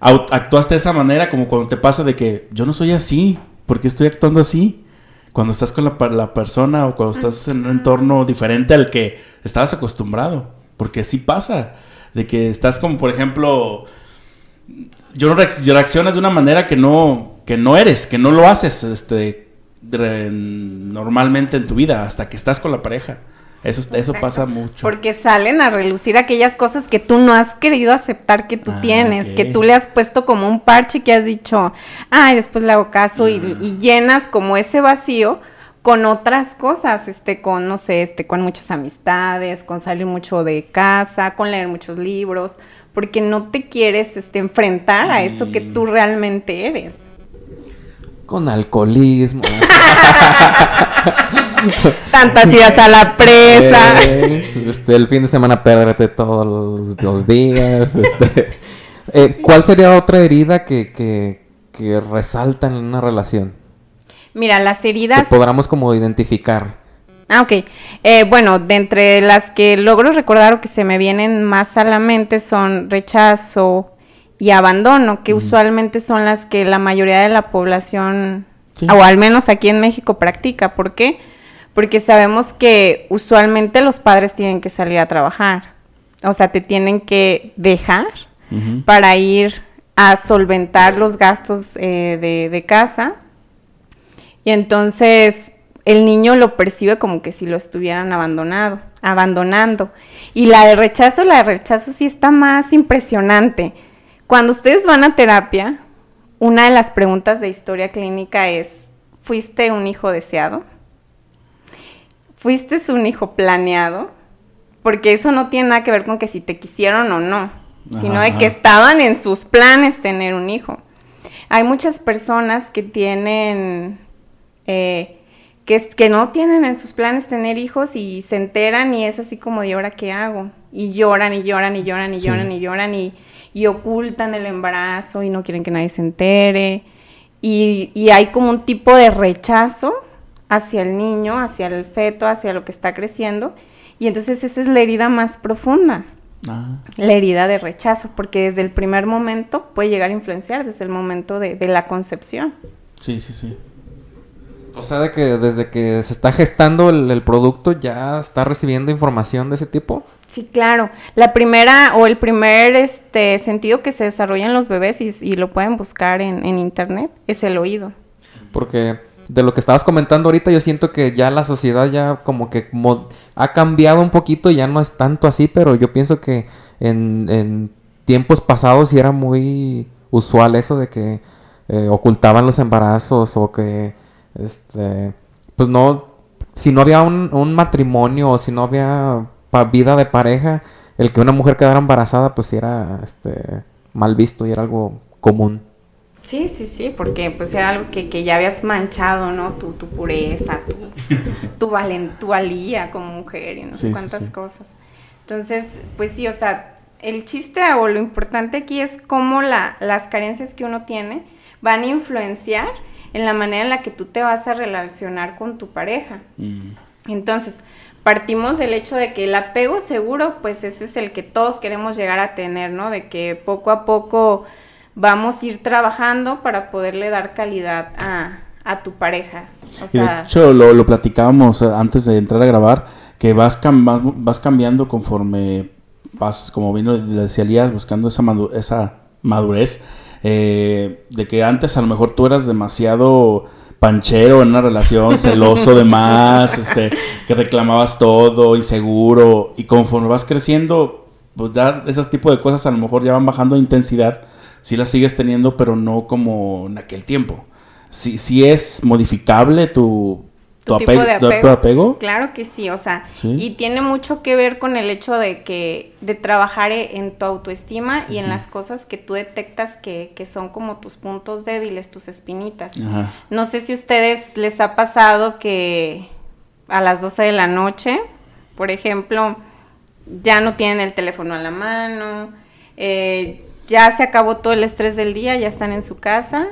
actuaste de esa manera, como cuando te pasa de que yo no soy así, ¿por qué estoy actuando así? Cuando estás con la, persona o cuando estás en un entorno diferente al que estabas acostumbrado, porque sí pasa, de que estás como, por ejemplo, yo reaccionas de una manera que no, que no eres, que no lo haces este, normalmente en tu vida hasta que estás con la pareja. Eso, eso pasa mucho. Porque salen a relucir aquellas cosas que tú no has querido aceptar que tú ah, tienes, que tú le has puesto como un parche que has dicho, ay, después le hago caso y, ah. y, llenas como ese vacío con otras cosas, este, con, no sé, este, con muchas amistades, con salir mucho de casa, con leer muchos libros, porque no te quieres este, enfrentar a eso que tú realmente eres. Con alcoholismo. [laughs] [laughs] Tantas idas a la presa. este, el fin de semana perderte todos los, días. Este. Eh, ¿Cuál sería otra herida que, que, que resalta en una relación? Mira, las heridas... Que podamos como identificar. Ah, ok. Eh, bueno, de entre las que logro recordar o que se me vienen más a la mente son rechazo y abandono, que usualmente son las que la mayoría de la población, o al menos aquí en México, practica. ¿Por qué? Porque sabemos que usualmente los padres tienen que salir a trabajar. O sea, te tienen que dejar para ir a solventar los gastos eh, de, de casa. Y entonces el niño lo percibe como que si lo estuvieran abandonado, abandonando. Y la de rechazo, la de rechazo sí está más impresionante. Cuando ustedes van a terapia, una de las preguntas de historia clínica es, ¿fuiste un hijo deseado? ¿Fuiste un hijo planeado? Porque eso no tiene nada que ver con que si te quisieron o no. sino de que ajá. estaban en sus planes tener un hijo. Hay muchas personas que tienen, eh, que, es- que no tienen en sus planes tener hijos y se enteran y es así como de ahora qué hago. Y lloran y lloran y lloran y Sí. lloran y lloran y, y ocultan el embarazo y no quieren que nadie se entere. Y, y hay como un tipo de rechazo hacia el niño, hacia el feto, hacia lo que está creciendo. Y entonces esa es la herida más profunda Ah, la herida de rechazo, porque desde el primer momento puede llegar a influenciar, desde el momento de, de la concepción. sí, sí, sí. O sea, de que desde que se está gestando el, el producto ya está recibiendo información de ese tipo. Sí, claro. La primera o el primer este, sentido que se desarrolla en los bebés, y, y lo pueden buscar en, en internet, es el oído. Porque de lo que estabas comentando ahorita, yo siento que ya la sociedad ya como que ha cambiado un poquito, ya no es tanto así, pero yo pienso que en, tiempos pasados sí era muy usual eso de que eh, ocultaban los embarazos o que, este, pues no, si no había un, matrimonio o si no había vida de pareja, el que una mujer quedara embarazada, pues sí era, este, mal visto y era algo común. Sí, sí, sí, porque pues era algo que, que ya habías manchado, ¿no? Tu, tu pureza, tu, [laughs] tu, valen- tu valía como mujer y no sé sí, cuántas sí. cosas. Entonces, pues sí, o sea, el chiste o lo importante aquí es cómo la, las carencias que uno tiene van a influenciar en la manera en la que tú te vas a relacionar con tu pareja. Mm, Entonces, partimos del hecho de que el apego seguro, pues ese es el que todos queremos llegar a tener, ¿no? De que poco a poco vamos a ir trabajando para poderle dar calidad a, a tu pareja. O Y de sea, hecho, lo, lo platicábamos eh, antes de entrar a grabar, que vas, cam- vas, vas cambiando conforme vas, como vino decía Elías, buscando esa, madu- esa madurez, eh, de que antes a lo mejor tú eras demasiado panchero en una relación, [laughs] celoso de más, este, que reclamabas todo, inseguro, y conforme vas creciendo, pues ya esos tipos de cosas a lo mejor ya van bajando de intensidad, sí las sigues teniendo, pero no como en aquel tiempo. Si, si es modificable tu, tu, Tu tipo apego, de tu- tu apego. apego. Claro que sí, o sea, Sí. y tiene mucho que ver con el hecho de que de trabajar e- en tu autoestima y en las cosas que tú detectas que, que son como tus puntos débiles, tus espinitas. No sé si a ustedes les ha pasado que a las 12 de la noche, por ejemplo, ya no tienen el teléfono a la mano, eh, ya se acabó todo el estrés del día, ya están en su casa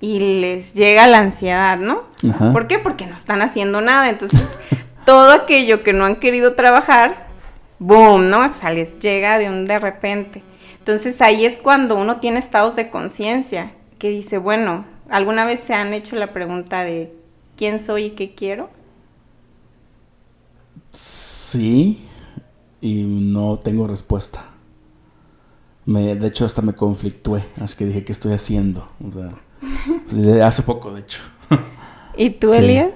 y les llega la ansiedad, ¿no? Ajá. ¿Por qué? Porque no están haciendo nada. Entonces, [laughs] todo aquello que no han querido trabajar, boom, ¿no? O sea, les llega de un de repente. Entonces, ahí es cuando uno tiene estados de conciencia, que dice, bueno, ¿alguna vez se han hecho la pregunta de quién soy y qué quiero? Sí, y no tengo respuesta. Me, de hecho, hasta me conflictué, así que dije, ¿qué estoy haciendo? O sea, de- hace poco, de hecho. [laughs] ¿Y tú, Sí. Elías?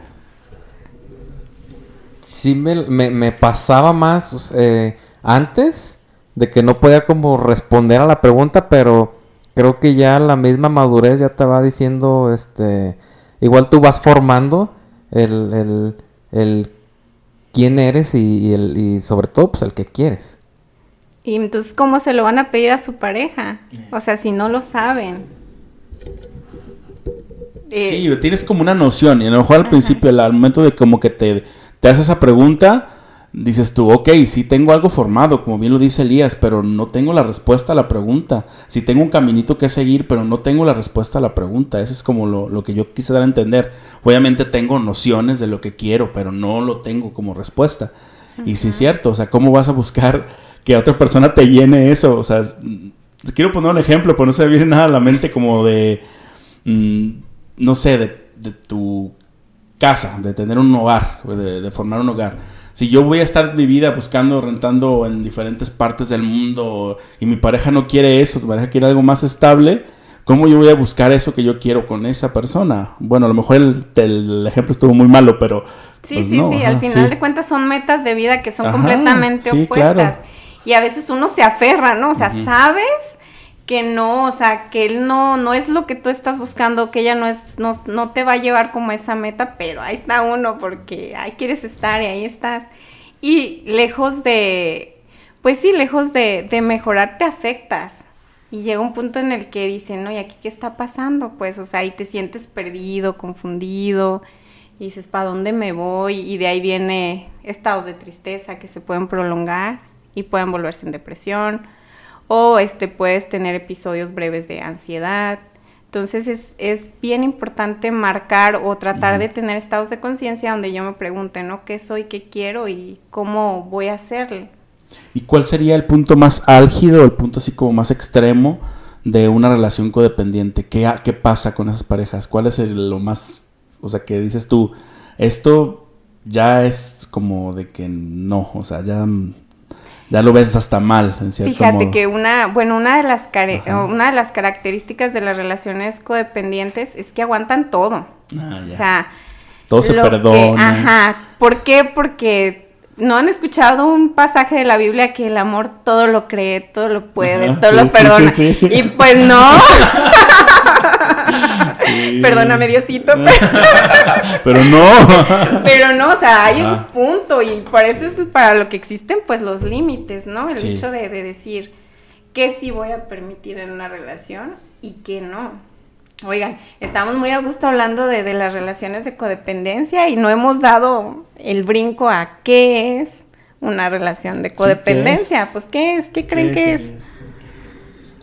sí me, me- me pasaba más eh, antes de que no podía como responder a la pregunta, pero creo que ya la misma madurez ya te va diciendo, este, igual tú vas formando el, el, el quién eres y, y el, y sobre todo pues el que quieres. Y entonces, ¿cómo se lo van a pedir a su pareja? O sea, si no lo saben. Eh, Sí, tienes como una noción, y a lo mejor al principio, al momento de como que te, te haces esa pregunta, dices tú, ok, sí tengo algo formado, como bien lo dice Elías, pero no tengo la respuesta a la pregunta. Sí tengo un caminito que seguir, pero no tengo la respuesta a la pregunta. Eso es como lo, lo que yo quise dar a entender. Obviamente tengo nociones de lo que quiero, pero no lo tengo como respuesta. Y sí es cierto, o sea, ¿cómo vas a buscar que otra persona te llene eso? O sea, quiero poner un ejemplo, pero no se me viene nada a la mente como de mm, no sé, de, de tu casa, de tener un hogar, de, de formar un hogar. Si yo voy a estar mi vida buscando, rentando en diferentes partes del mundo y mi pareja no quiere eso, tu pareja quiere algo más estable, ¿cómo yo voy a buscar eso que yo quiero con esa persona? Bueno, a lo mejor el, el ejemplo estuvo muy malo, pero... Sí, pues sí, no, sí, ajá, al final sí. de cuentas son metas de vida que son Ajá, completamente sí, opuestas. claro. Y a veces uno se aferra, ¿no? O sea, sabes que no, o sea, que él no, no es lo que tú estás buscando, que ella no es, no, no te va a llevar como a esa meta, pero ahí está uno porque ahí quieres estar y ahí estás. Y lejos de, pues sí, lejos de, de mejorar, te afectas. Y llega un punto en el que dicen, no, ¿y aquí qué está pasando? Pues, o sea, y te sientes perdido, confundido, y dices, ¿para dónde me voy? Y de ahí viene estados de tristeza que se pueden prolongar y pueden volverse en depresión, o este, puedes tener episodios breves de ansiedad. Entonces es, es bien importante marcar o tratar de tener estados de conciencia donde yo me pregunte, ¿no? ¿Qué soy, qué quiero y cómo voy a hacerlo? ¿Y cuál sería el punto más álgido, el punto así como más extremo de una relación codependiente? ¿Qué, qué pasa con esas parejas? ¿Cuál es el- lo más, o sea, que dices tú, esto ya es como de que no, o sea, ya, ya lo ves hasta mal, en cierto Fíjate modo. que una, bueno, una de las una de las características de las relaciones codependientes es que aguantan todo. Ah, ya. O sea, Todo se que- perdona. ajá. ¿Por qué? Porque no han escuchado un pasaje de la Biblia que el amor todo lo cree, todo lo puede, Ajá, todo sí, lo perdona. sí, sí. Y pues no. [laughs] [laughs] Sí. Perdóname, Diosito. Pero [laughs] no. [laughs] Pero no, o sea, hay un punto y por eso es para lo que existen pues los límites, ¿no? El Sí. hecho de, de decir qué sí voy a permitir en una relación y qué no. Oigan, estamos muy a gusto hablando de, de las relaciones de codependencia y no hemos dado el brinco a qué es una relación de ¿qué codependencia. es? Pues, ¿qué es? ¿Qué creen que es?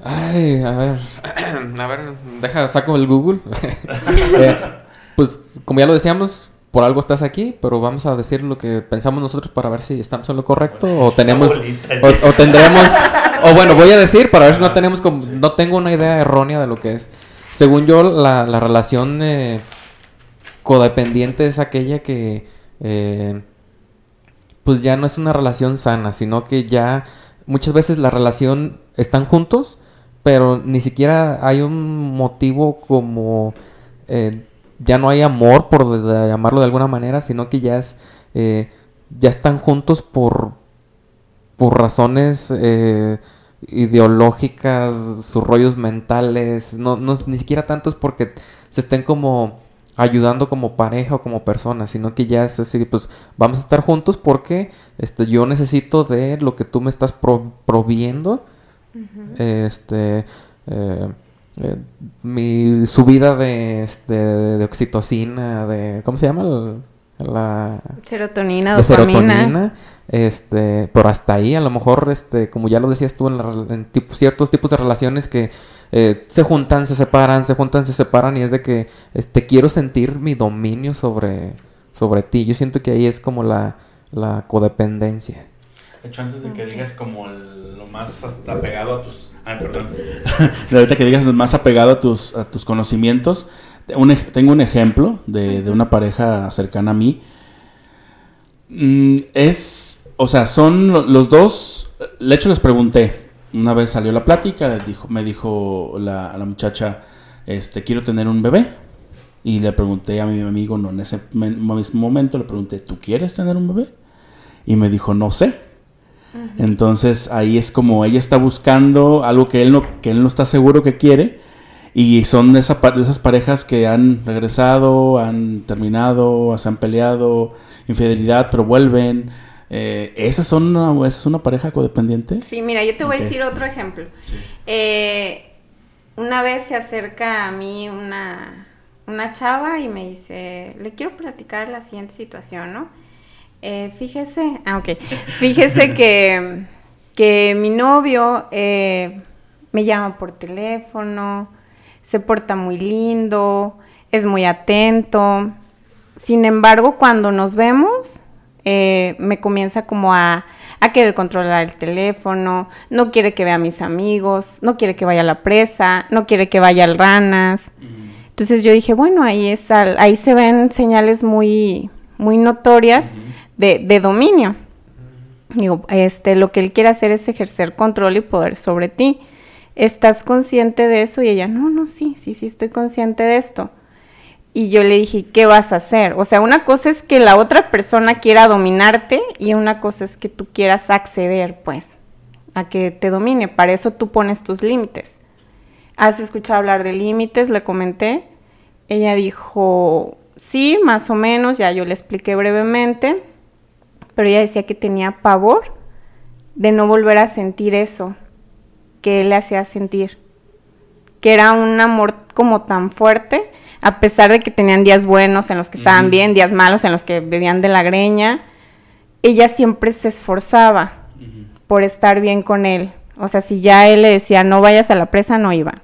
Ay, a ver. [clears throat] a ver, deja, saco el Google. [laughs] Eh, pues, como ya lo decíamos, por algo estás aquí, pero vamos a decir lo que pensamos nosotros para ver si estamos en lo correcto o tenemos. O, o tendremos. [laughs] O bueno, voy a decir para ver si no tenemos como. No tengo una idea errónea de lo que es. Según yo, la, la relación eh, codependiente es aquella que. eh, pues ya no es una relación sana, sino que ya muchas veces la relación están juntos, pero ni siquiera hay un motivo como eh, ya no hay amor por llamarlo de alguna manera, sino que ya es eh, ya están juntos por por razones eh, ideológicas, sus rollos mentales, no, no ni siquiera tanto es porque se estén como ayudando como pareja o como persona, sino que ya es así, pues vamos a estar juntos porque este, yo necesito de lo que tú me estás pro- proviendo, este, eh, eh, mi subida de, este, de oxitocina, de, ¿cómo se llama? El- la, Serotonina, de dopamina. serotonina, este, pero hasta ahí a lo mejor, este, como ya lo decías tú en, la en tipo- ciertos tipos de relaciones que eh, se juntan, se separan, se juntan, se separan y es de que este, quiero sentir mi dominio sobre, sobre ti. Yo siento que ahí es como la, la codependencia. De hecho, antes de que digas como el- lo más apegado a tus... Ay, perdón. [laughs] De ahorita que digas lo más apegado a tus, a tus conocimientos, un tengo un ejemplo de, de una pareja cercana a mí. Mm, es, o sea, son lo- los dos, de hecho les pregunté, una vez salió la plática, les dijo, me dijo la, la muchacha, este, quiero tener un bebé. Y le pregunté a mi amigo, no, en ese mismo momento le pregunté, ¿tú quieres tener un bebé? Y me dijo, no sé. Entonces ahí es como ella está buscando algo que él no, que él no está seguro que quiere. Y son de, esa, pa- de esas parejas que han regresado, han terminado, se han peleado, infidelidad, pero vuelven. Eh, ¿Esas son una, ¿Es una pareja codependiente? Sí, mira, yo te voy a decir otro ejemplo. Eh, una vez se acerca a mí una, una chava y me dice, le quiero platicar la siguiente situación, ¿no? Eh, fíjese, ah, ok, fíjese [laughs] que, que mi novio eh, me llama por teléfono, se porta muy lindo, es muy atento. Sin embargo, cuando nos vemos, eh, me comienza como a, a querer controlar el teléfono, no quiere que vea a mis amigos, no quiere que vaya a la presa, no quiere que vaya al ranas. Entonces yo dije, bueno, ahí, es al- ahí se ven señales muy, muy notorias de, dominio. Digo, este, lo que él quiere hacer es ejercer control y poder sobre ti. ¿Estás consciente de eso? Y ella, no, no, sí, sí, sí, estoy consciente de esto. Y yo le dije, ¿qué vas a hacer? O sea, una cosa es que la otra persona quiera dominarte y una cosa es que tú quieras acceder, pues, a que te domine. Para eso tú pones tus límites. ¿Has escuchado hablar de límites? Le comenté. Ella dijo, sí, más o menos, ya yo le expliqué brevemente, pero ella decía que tenía pavor de no volver a sentir eso que él le hacía sentir. Que era un amor como tan fuerte, a pesar de que tenían días buenos en los que estaban bien, días malos en los que bebían de la greña, ella siempre se esforzaba por estar bien con él. O sea, si ya él le decía no vayas a la presa, no iba.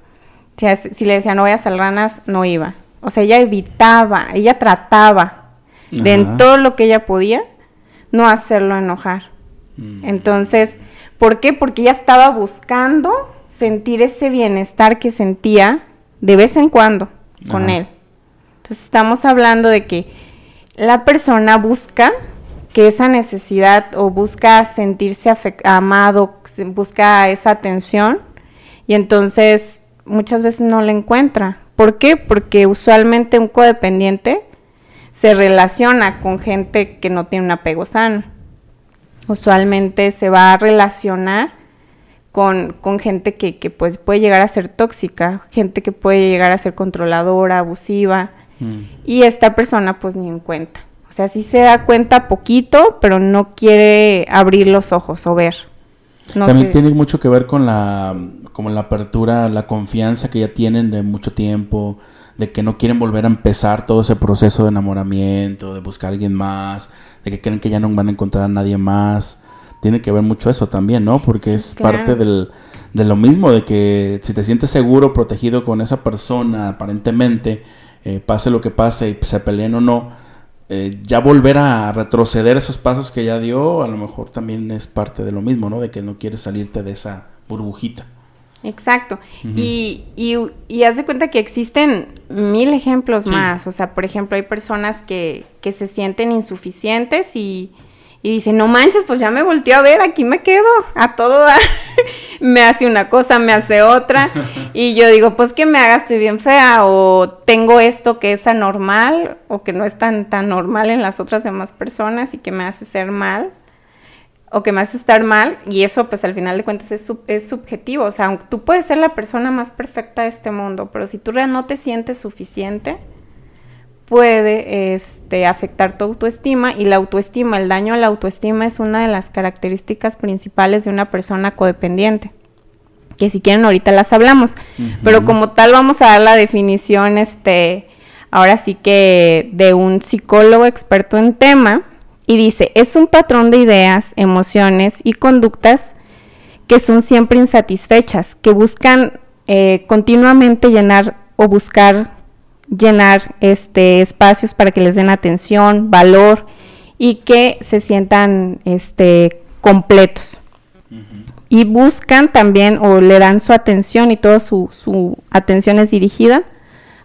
Si, le decía no vayas al ranas, no iba. O sea, ella evitaba, ella trataba de en todo lo que ella podía no hacerlo enojar. Mm. Entonces, ¿por qué? Porque ella estaba buscando sentir ese bienestar que sentía de vez en cuando con él. Entonces, estamos hablando de que la persona busca que esa necesidad o busca sentirse amado, busca esa atención y entonces muchas veces no la encuentra. ¿Por qué? Porque usualmente un codependiente se relaciona con gente que no tiene un apego sano. Usualmente se va a relacionar con, gente que, pues puede llegar a ser tóxica, gente que puede llegar a ser controladora, abusiva, mm. y esta persona pues ni en cuenta. O sea, sí se da cuenta poquito, pero no quiere abrir los ojos o ver. También tiene mucho que ver con la, como la apertura, la confianza que ya tienen de mucho tiempo, de que no quieren volver a empezar todo ese proceso de enamoramiento, de buscar a alguien más, de que creen que ya no van a encontrar a nadie más. Tiene que ver mucho eso también, ¿no? Porque es parte del, de lo mismo, de que si te sientes seguro, protegido con esa persona, aparentemente, eh, pase lo que pase y se peleen o no, eh, ya volver a retroceder esos pasos que ya dio, a lo mejor también es parte de lo mismo, ¿no? De que no quieres salirte de esa burbujita. Exacto. y, y, y, haz de cuenta que existen mil ejemplos más. O sea, por ejemplo, hay personas que, que se sienten insuficientes y, y dicen, no manches, pues ya me volteó a ver, aquí me quedo, a todo [laughs] me hace una cosa, me hace otra. [laughs] y yo digo, pues que me haga, estoy bien fea, o tengo esto que es anormal, o que no es tan, tan normal en las otras demás personas y que me hace ser mal o que me hace estar mal, y eso pues al final de cuentas es, es subjetivo, o sea, tú puedes ser la persona más perfecta de este mundo, pero si tú no te sientes suficiente, puede este, afectar tu autoestima y la autoestima, el daño a la autoestima es una de las características principales de una persona codependiente, que si quieren ahorita las hablamos, pero como tal vamos a dar la definición, este, ahora sí que de un psicólogo experto en tema, y dice, es un patrón de ideas, emociones y conductas que son siempre insatisfechas, que buscan eh, continuamente llenar o buscar llenar este, espacios para que les den atención, valor y que se sientan este, completos. Y buscan también o le dan su atención y toda su, su atención es dirigida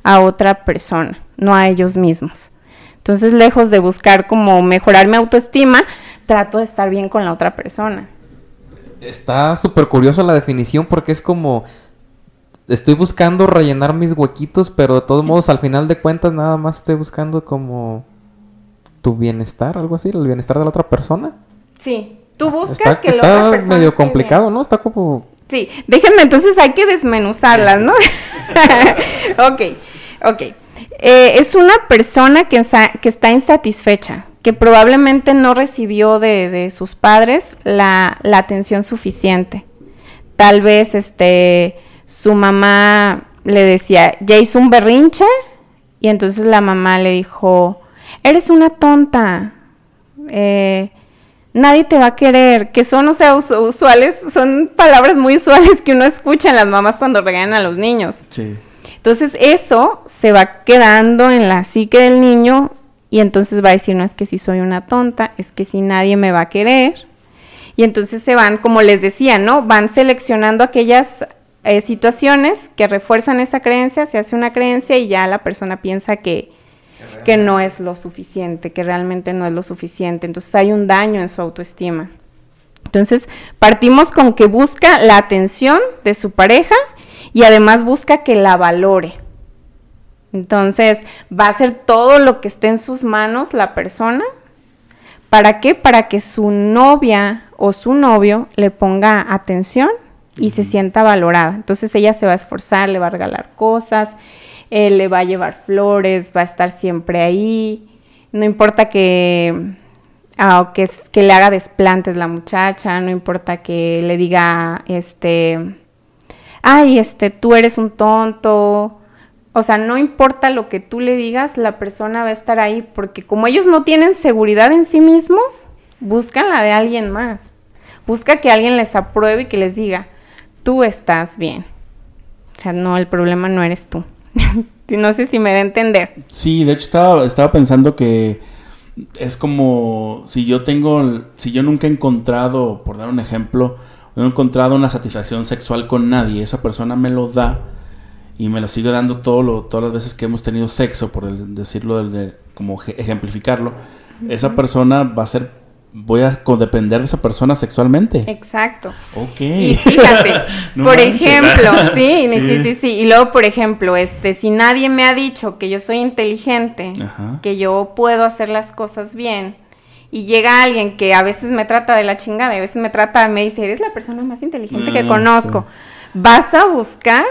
a otra persona, no a ellos mismos. Entonces, lejos de buscar como mejorar mi autoestima, trato de estar bien con la otra persona. Está súper curioso la definición porque es como estoy buscando rellenar mis huequitos, pero de todos modos al final de cuentas nada más estoy buscando como tu bienestar, algo así, el bienestar de la otra persona. Sí, tú buscas que la otra persona medio complicado, ¿no? Está como Sí, déjenme entonces hay que desmenuzarlas, ¿no? [laughs] ok, ok. Eh, es una persona que, está insatisfecha, que probablemente no recibió de, sus padres la, atención suficiente. Tal vez este, su mamá le decía, ya hizo un berrinche, y entonces la mamá le dijo, eres una tonta, eh, nadie te va a querer, que son, o sea, usuales, son palabras muy usuales que uno escucha en las mamás cuando regañan a los niños. Sí. Entonces eso se va quedando en la psique del niño y entonces va a decir, no es que si soy una tonta, es que si nadie me va a querer. Y entonces se van, como les decía, ¿no? Van seleccionando aquellas eh, situaciones que refuerzan esa creencia, se hace una creencia y ya la persona piensa que, que no es lo suficiente, que realmente no es lo suficiente. Entonces hay un daño en su autoestima. Entonces partimos con que busca la atención de su pareja y además busca que la valore. Entonces, va a hacer todo lo que esté en sus manos la persona. ¿Para qué? Para que su novia o su novio le ponga atención y se sienta valorada. Entonces ella se va a esforzar, le va a regalar cosas, él le va a llevar flores, va a estar siempre ahí. No importa que ah, que, que le haga desplantes la muchacha, no importa que le diga, este, ay, este, tú eres un tonto. O sea, no importa lo que tú le digas, la persona va a estar ahí porque como ellos no tienen seguridad en sí mismos, buscan la de alguien más. Busca que alguien les apruebe y que les diga, tú estás bien. O sea, no, el problema no eres tú. [laughs] no sé si me da a entender. Sí, de hecho estaba, estaba pensando que es como si yo tengo, si yo nunca he encontrado, por dar un ejemplo, no he encontrado una satisfacción sexual con nadie, esa persona me lo da y me lo sigue dando todo lo, todas las veces que hemos tenido sexo, por decirlo, como ejemplificarlo, esa persona va a ser voy a codepender de esa persona sexualmente. Exacto. Ok. Y fíjate, [laughs] por ejemplo, [laughs] sí, sí, sí, sí, Y luego, por ejemplo, este, si nadie me ha dicho que yo soy inteligente, que yo puedo hacer las cosas bien, y llega alguien que a veces me trata de la chingada, y a veces me trata, me dice, eres la persona más inteligente que ah, conozco, vas a buscar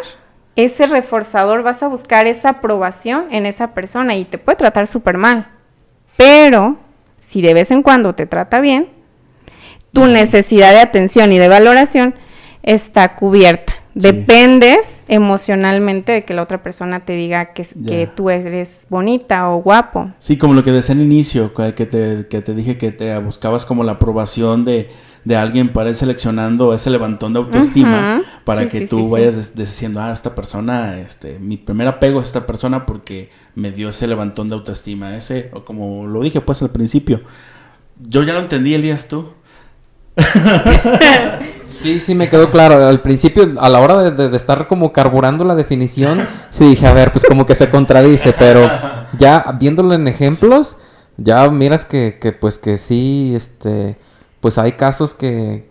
ese reforzador, vas a buscar esa aprobación en esa persona y te puede tratar súper mal. Pero si de vez en cuando te trata bien, tu necesidad de atención y de valoración está cubierta. Dependes emocionalmente de que la otra persona te diga que, que, tú eres bonita o guapo. Sí, como lo que decía al inicio, que te, que te dije que te buscabas como la aprobación de, de alguien para ir seleccionando ese levantón de autoestima para que tú vayas diciendo, ah, esta persona, este, mi primer apego es esta persona porque me dio ese levantón de autoestima, ese, o como lo dije pues al principio. Yo ya lo entendí, Elías, tú. [laughs] Sí, sí, me quedó claro. Al principio, a la hora de, estar como carburando la definición, sí dije, a ver, pues como que se contradice, pero ya viéndolo en ejemplos, ya miras que, que pues que sí, este, pues hay casos que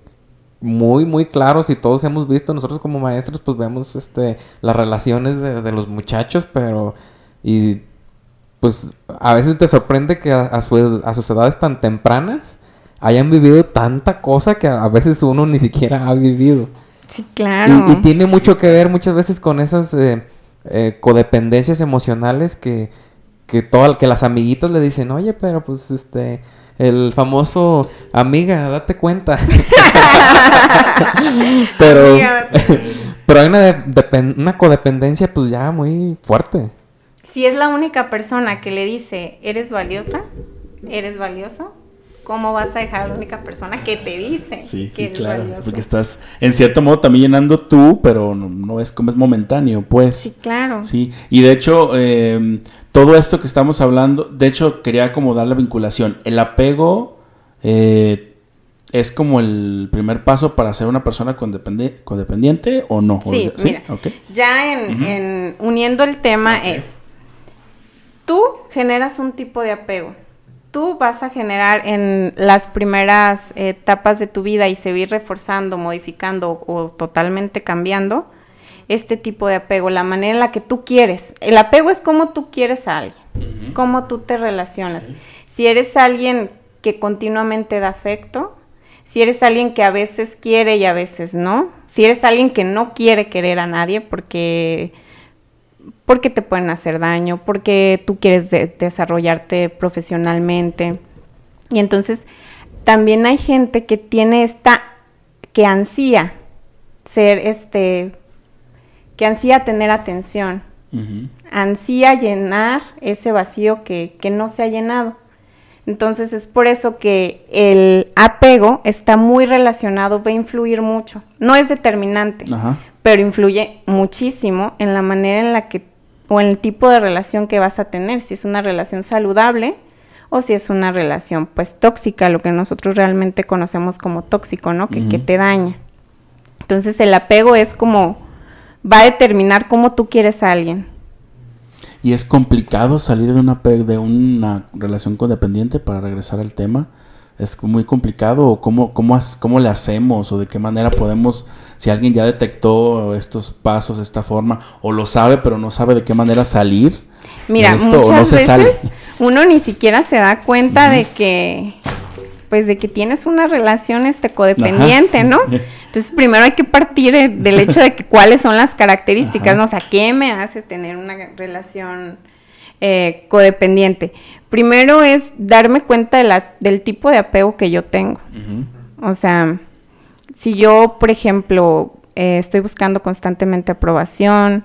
muy, muy claros y todos hemos visto, nosotros como maestros, pues vemos este, las relaciones de, los muchachos, pero, y pues a veces te sorprende que a, a, a sus edades tan tempranas, hayan vivido tanta cosa que a veces uno ni siquiera ha vivido. Sí, claro. Y, tiene mucho que ver muchas veces con esas eh, eh, codependencias emocionales que, que, todo, que las amiguitas le dicen, oye, pero pues este, el famoso amiga, date cuenta. [laughs] pero, [laughs] pero hay una, una codependencia pues ya muy fuerte. Si es la única persona que le dice, eres valiosa, eres valioso, ¿cómo vas a dejar a la única persona que te dice sí, que claro, Porque estás en cierto modo también llenando tú, pero no, es como es momentáneo, pues. Sí, claro. Sí, y de hecho, em, todo esto que estamos hablando, de hecho, quería como dar la vinculación. El apego eh, es como el primer paso para ser una persona codependiente o no. Sí, mira, ya en, uniendo el tema es, tú generas un tipo de apego tú vas a generar en las primeras etapas de tu vida y seguir reforzando, modificando o totalmente cambiando este tipo de apego, la manera en la que tú quieres. El apego es cómo tú quieres a alguien, cómo tú te relacionas. Si eres alguien que continuamente da afecto, si eres alguien que a veces quiere y a veces no, si eres alguien que no quiere querer a nadie porque porque te pueden hacer daño, porque tú quieres desarrollarte profesionalmente. Y entonces también hay gente que tiene esta, que ansía ser este, que ansía tener atención, ansía llenar ese vacío que, que no se ha llenado. Entonces es por eso que el apego está muy relacionado, va a influir mucho. No es determinante, pero influye muchísimo en la manera en la que o en el tipo de relación que vas a tener, si es una relación saludable o si es una relación pues tóxica, lo que nosotros realmente conocemos como tóxico, ¿no? Que, que te daña. Entonces el apego es como, va a determinar cómo tú quieres a alguien. Y es complicado salir de una, de una relación codependiente para regresar al tema es muy complicado o cómo, cómo, cómo le hacemos o de qué manera podemos, si alguien ya detectó estos pasos, esta forma, o lo sabe pero no sabe de qué manera salir. Mira, muchas veces uno ni siquiera se da cuenta de que pues de que tienes una relación este codependiente, ¿no? [laughs] Entonces primero hay que partir del hecho de que [laughs] cuáles son las características, ¿no? O sea, ¿qué me hace tener una relación eh, codependiente? Primero es darme cuenta de la, del tipo de apego que yo tengo. O sea, si yo, por ejemplo, eh, estoy buscando constantemente aprobación,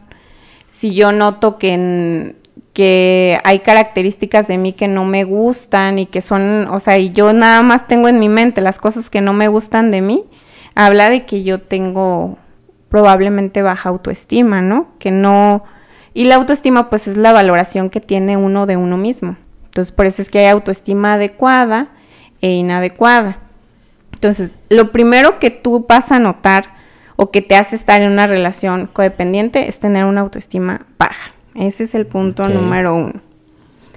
si yo noto que, en- que hay características de mí que no me gustan y que son, o sea, y yo nada más tengo en mi mente las cosas que no me gustan de mí, habla de que yo tengo probablemente baja autoestima, ¿no? Que no... Y la autoestima pues es la valoración que tiene uno de uno mismo. Entonces por eso es que hay autoestima adecuada e inadecuada. Entonces, lo primero que tú vas a notar o que te hace estar en una relación codependiente es tener una autoestima baja. Ese es el punto número uno.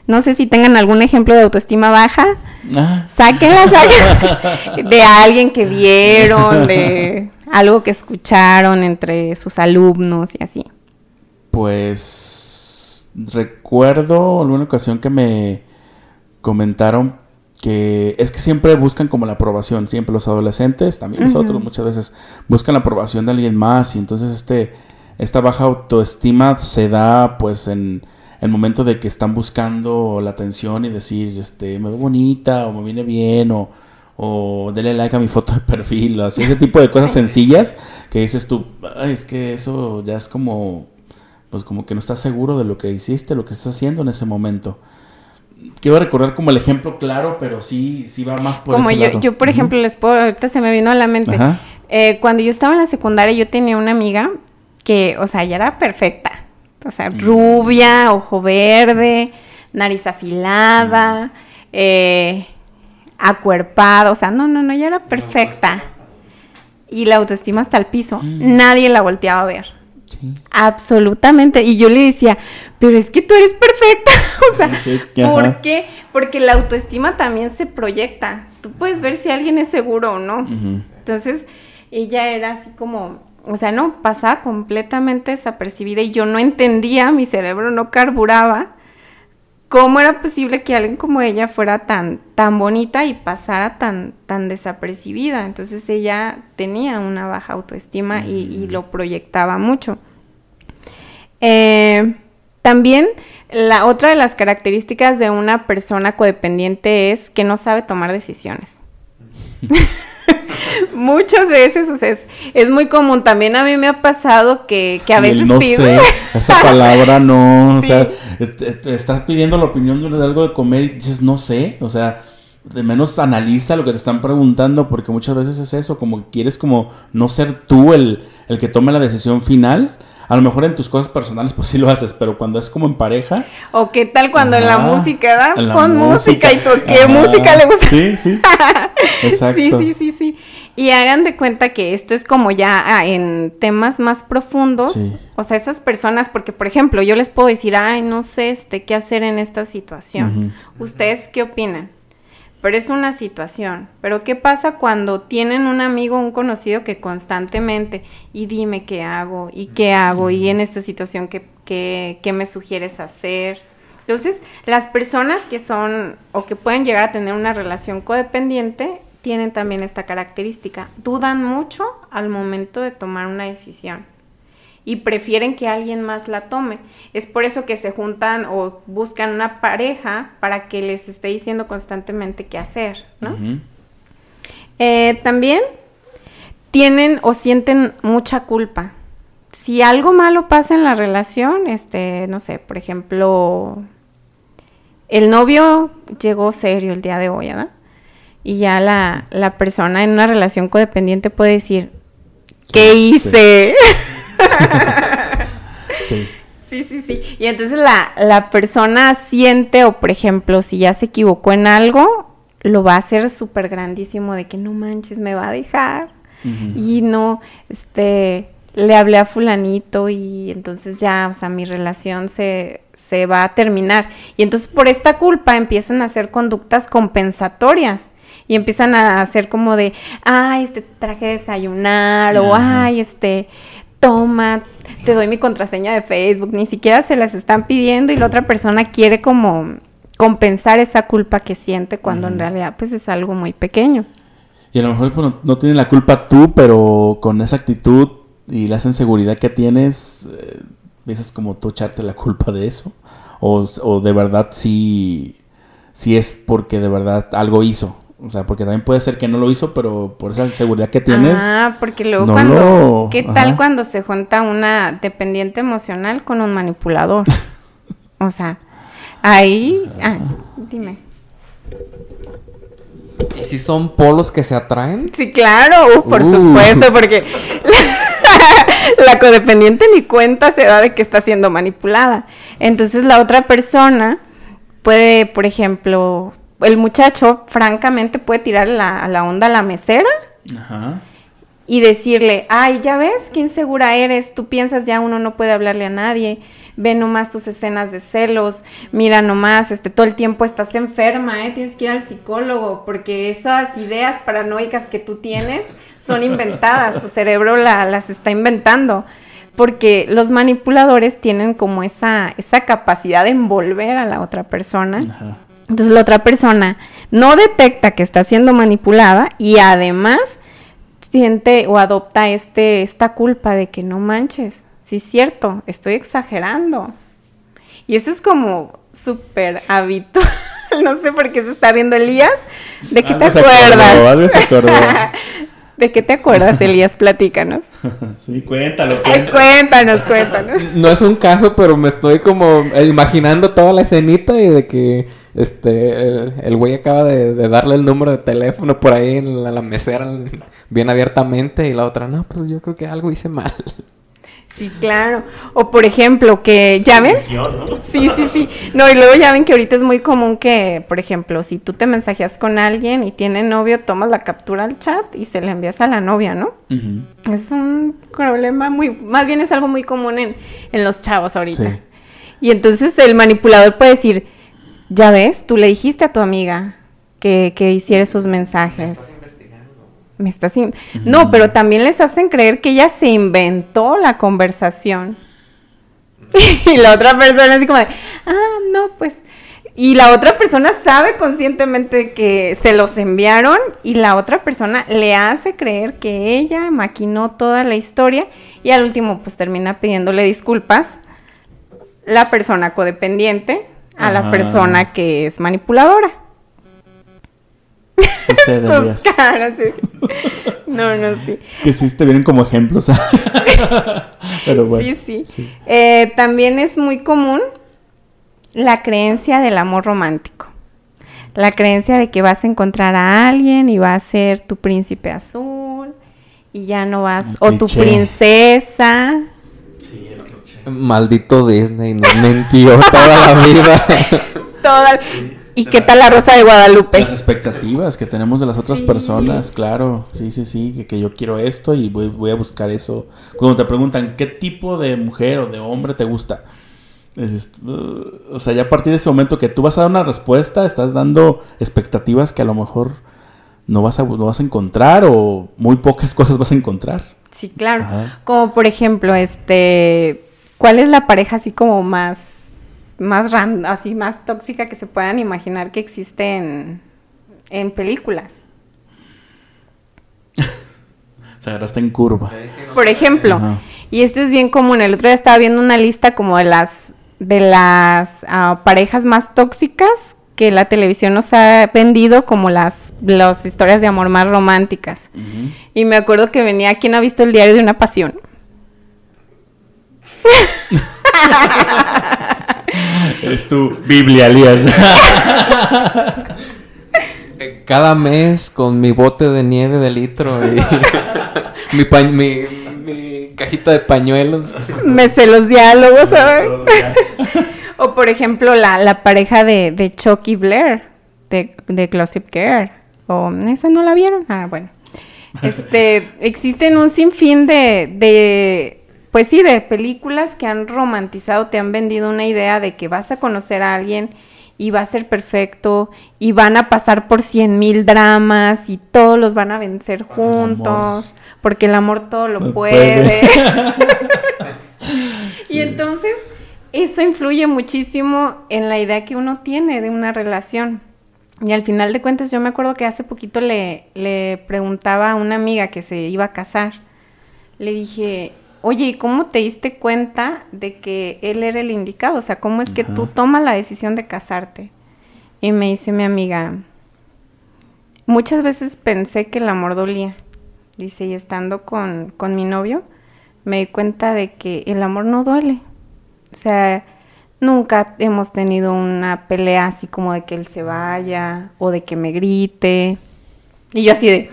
No sé si tengan algún ejemplo de autoestima baja. Ah, Sáquenla, [laughs] sáquenla. De alguien que vieron, de algo que escucharon entre sus alumnos y así. Pues recuerdo alguna ocasión que me comentaron que es que siempre buscan como la aprobación, siempre los adolescentes, también nosotros muchas veces buscan la aprobación de alguien más y entonces este esta baja autoestima se da pues en el momento de que están buscando la atención y decir este me veo bonita o me viene bien o o dele like a mi foto de perfil, o así ese tipo de cosas [laughs] sencillas que dices tú, "Ay, es que eso ya es como pues como que no estás seguro de lo que hiciste, lo que estás haciendo en ese momento. Quiero recordar como el ejemplo claro, pero sí, sí va más por Como ese yo, lado. yo, por ejemplo, les puedo, ahorita se me vino a la mente. Eh, cuando yo estaba en la secundaria, yo tenía una amiga que, o sea, ella era perfecta. O sea, Mm. rubia, ojo verde, nariz afilada, Mm. eh, acuerpada. O sea, no, no, no, ella era perfecta. Y la autoestima hasta el piso. Mm. Nadie la volteaba a ver. Absolutamente. Y yo le decía, pero es que tú eres perfecta. [laughs] o sea, Ok, ajá. ¿por qué? Porque la autoestima también se proyecta. Tú puedes ver si alguien es seguro o no. Entonces, ella era así como, o sea, no, pasaba completamente desapercibida y yo no entendía, mi cerebro no carburaba. ¿Cómo era posible que alguien como ella fuera tan, tan bonita y pasara tan, tan desapercibida? Entonces ella tenía una baja autoestima y, y lo proyectaba mucho. Eh, también la otra de las características de una persona codependiente es que no sabe tomar decisiones. [laughs] Muchas veces, o sea, es, es muy común. También a mí me ha pasado que, que a veces no pido. sé, [laughs] esa palabra no, o sea, te- te estás pidiendo la opinión de algo de comer y dices no sé, o sea, de menos analiza lo que te están preguntando porque muchas veces es eso, como que quieres como no ser tú el, el que tome la decisión final. A lo mejor en tus cosas personales pues sí lo haces, pero cuando es como en pareja, O qué tal cuando en la música, ¿verdad? Pon música y tú, ¿qué Ajá. música le gusta? Sí, sí. [laughs] Exacto. Sí, sí, sí, sí. Y hagan de cuenta que esto es como ya ah, en temas más profundos. Sí. O sea, esas personas, porque por ejemplo, yo les puedo decir, ay, no sé este, qué hacer en esta situación. ¿Ustedes qué opinan? Pero es una situación. Pero ¿qué pasa cuando tienen un amigo, un conocido que constantemente, y dime qué hago, y qué hago, y en esta situación, ¿qué, qué, qué me sugieres hacer? Entonces, las personas que son o que pueden llegar a tener una relación codependiente tienen también esta característica. Dudan mucho al momento de tomar una decisión y prefieren que alguien más la tome. Es por eso que se juntan o buscan una pareja para que les esté diciendo constantemente qué hacer, ¿no? Eh, también tienen o sienten mucha culpa. Si algo malo pasa en la relación, este, no sé, por ejemplo, el novio llegó serio el día de hoy, ¿verdad? Y ya la, la persona en una relación codependiente puede decir, ¿qué ¿Qué hice? [laughs] [laughs] Sí. Sí, sí, sí. Y entonces la, la persona siente, o por ejemplo, si ya se equivocó en algo, lo va a hacer súper grandísimo de que no manches, me va a dejar. Y no, este, le hablé a fulanito y entonces ya, o sea, mi relación se, se va a terminar. Y entonces por esta culpa empiezan a hacer conductas compensatorias. Y empiezan a hacer como de, ay, este traje de desayunar, o ay, este, toma, te doy mi contraseña de Facebook. Ni siquiera se las están pidiendo y la otra persona quiere como compensar esa culpa que siente cuando en realidad pues es algo muy pequeño. Y a lo mejor pues, no, no tiene la culpa tú, pero con esa actitud y la inseguridad que tienes, eh, como tú echarte la culpa de eso. O, o de verdad sí, si es porque de verdad algo hizo. O sea, porque también puede ser que no lo hizo, pero por esa seguridad que tienes. Ah, porque luego no cuando. lo- ¿Qué tal cuando se junta una dependiente emocional con un manipulador? [laughs] o sea, ahí. Ah, dime. ¿Y si son polos que se atraen? Sí, claro, uh, por Uh. supuesto, [laughs] porque [laughs] la codependiente ni cuenta se da de que está siendo manipulada. Entonces la otra persona puede, por ejemplo, el muchacho francamente puede tirar la, la onda a la mesera Ajá. y decirle, ay, ya ves, qué insegura eres, tú piensas ya uno no puede hablarle a nadie, ve nomás tus escenas de celos, mira nomás, este, todo el tiempo estás enferma, ¿eh? tienes que ir al psicólogo, porque esas ideas paranoicas que tú tienes son inventadas, tu cerebro la- las está inventando. Porque los manipuladores tienen como esa, esa capacidad de envolver a la otra persona. Ajá. Entonces la otra persona no detecta que está siendo manipulada y además siente o adopta este, esta culpa de que no manches, sí es cierto, estoy exagerando. Y eso es como súper habitual. [laughs] No sé por qué se está riendo Elías. ¿De qué te Algo se acordó, acuerdas? se acordó. [laughs] ¿De qué te acuerdas, [laughs] Elías? Platícanos. [laughs] sí, cuéntalo, Ay, cuéntanos, cuéntanos. [laughs] No es un caso, pero me estoy como eh, imaginando toda la escenita y de que este el el güey acaba de, de darle el número de teléfono por ahí en la, la mesera bien abiertamente y la otra, no, pues yo creo que algo hice mal. Sí, claro. O por ejemplo, que, ¿ya ves? Sí, sí, sí. No, y luego ya ven que ahorita es muy común que, por ejemplo, si tú te mensajeas con alguien y tiene novio, tomas la captura al chat y se la envías a la novia, ¿no? Es un problema muy, más bien es algo muy común en, en los chavos ahorita. Sí. Y entonces el manipulador puede decir, ya ves, tú le dijiste a tu amiga que, que hiciera esos mensajes. Me estás in- No, pero también les hacen creer que ella se inventó la conversación. [laughs] y la otra persona así como de, ah, no, pues. Y la otra persona sabe conscientemente que se los enviaron y la otra persona le hace creer que ella maquinó toda la historia y al último pues termina pidiéndole disculpas la persona codependiente a la persona que es manipuladora. Sucede, Sus caras, sí. No, no, sí. Que sí te vienen como ejemplos. Pero bueno. sí, sí. Eh, también es muy común la creencia del amor romántico. La creencia de que vas a encontrar a alguien y va a ser tu príncipe azul y ya no vas, El o tu cliché. princesa. Maldito Disney, nos mintió toda la vida. [laughs] Toda... ¿Y qué tal la rosa de Guadalupe? Las expectativas que tenemos de las otras Sí. personas, claro. Sí, sí, sí. Que, que yo quiero esto y voy, voy a buscar eso. Cuando te preguntan qué tipo de mujer o de hombre te gusta. "Uh", o sea, ya a partir de ese momento que tú vas a dar una respuesta, estás dando expectativas que a lo mejor no vas a, no vas a encontrar o muy pocas [laughs] cosas vas a encontrar. Sí, claro. Ajá. Como por ejemplo, este, ¿cuál es la pareja así como más, más ran- así más tóxica que se puedan imaginar que existe en, en películas? [laughs] O sea, ahora está en curva. Por ejemplo, Ajá. y esto es bien común. El otro día estaba viendo una lista como de las de las ah, parejas más tóxicas que la televisión nos ha vendido como las, las historias de amor más románticas. Y me acuerdo que venía, ¿quién ha visto el diario de una pasión? [laughs] [laughs] Eres tu Biblia, Elías. [laughs] Cada mes con mi bote de nieve de litro y [laughs] mi, pa- mi, mi cajita de pañuelos. Me sé los diálogos, ¿sabes? [laughs] o por ejemplo, la, la pareja de, de Chucky Blair, de, de Gossip Girl. O, ¿esa no la vieron? Ah, bueno. Este, existen un sinfín de, de, pues sí, de películas que han romantizado, te han vendido una idea de que vas a conocer a alguien y va a ser perfecto y van a pasar por cien mil dramas y todos los van a vencer el juntos, porque el amor todo lo No puede. puede. [laughs] Y entonces eso influye muchísimo en la idea que uno tiene de una relación. Y al final de cuentas yo me acuerdo que hace poquito le, le preguntaba a una amiga que se iba a casar. Le dije, oye, ¿y cómo te diste cuenta de que él era el indicado? O sea, ¿cómo es que tú tomas la decisión de casarte? Y me dice mi amiga, muchas veces pensé que el amor dolía. Dice, y estando con, con mi novio, me di cuenta de que el amor no duele. O sea, nunca hemos tenido una pelea así como de que él se vaya o de que me grite. Y yo así de,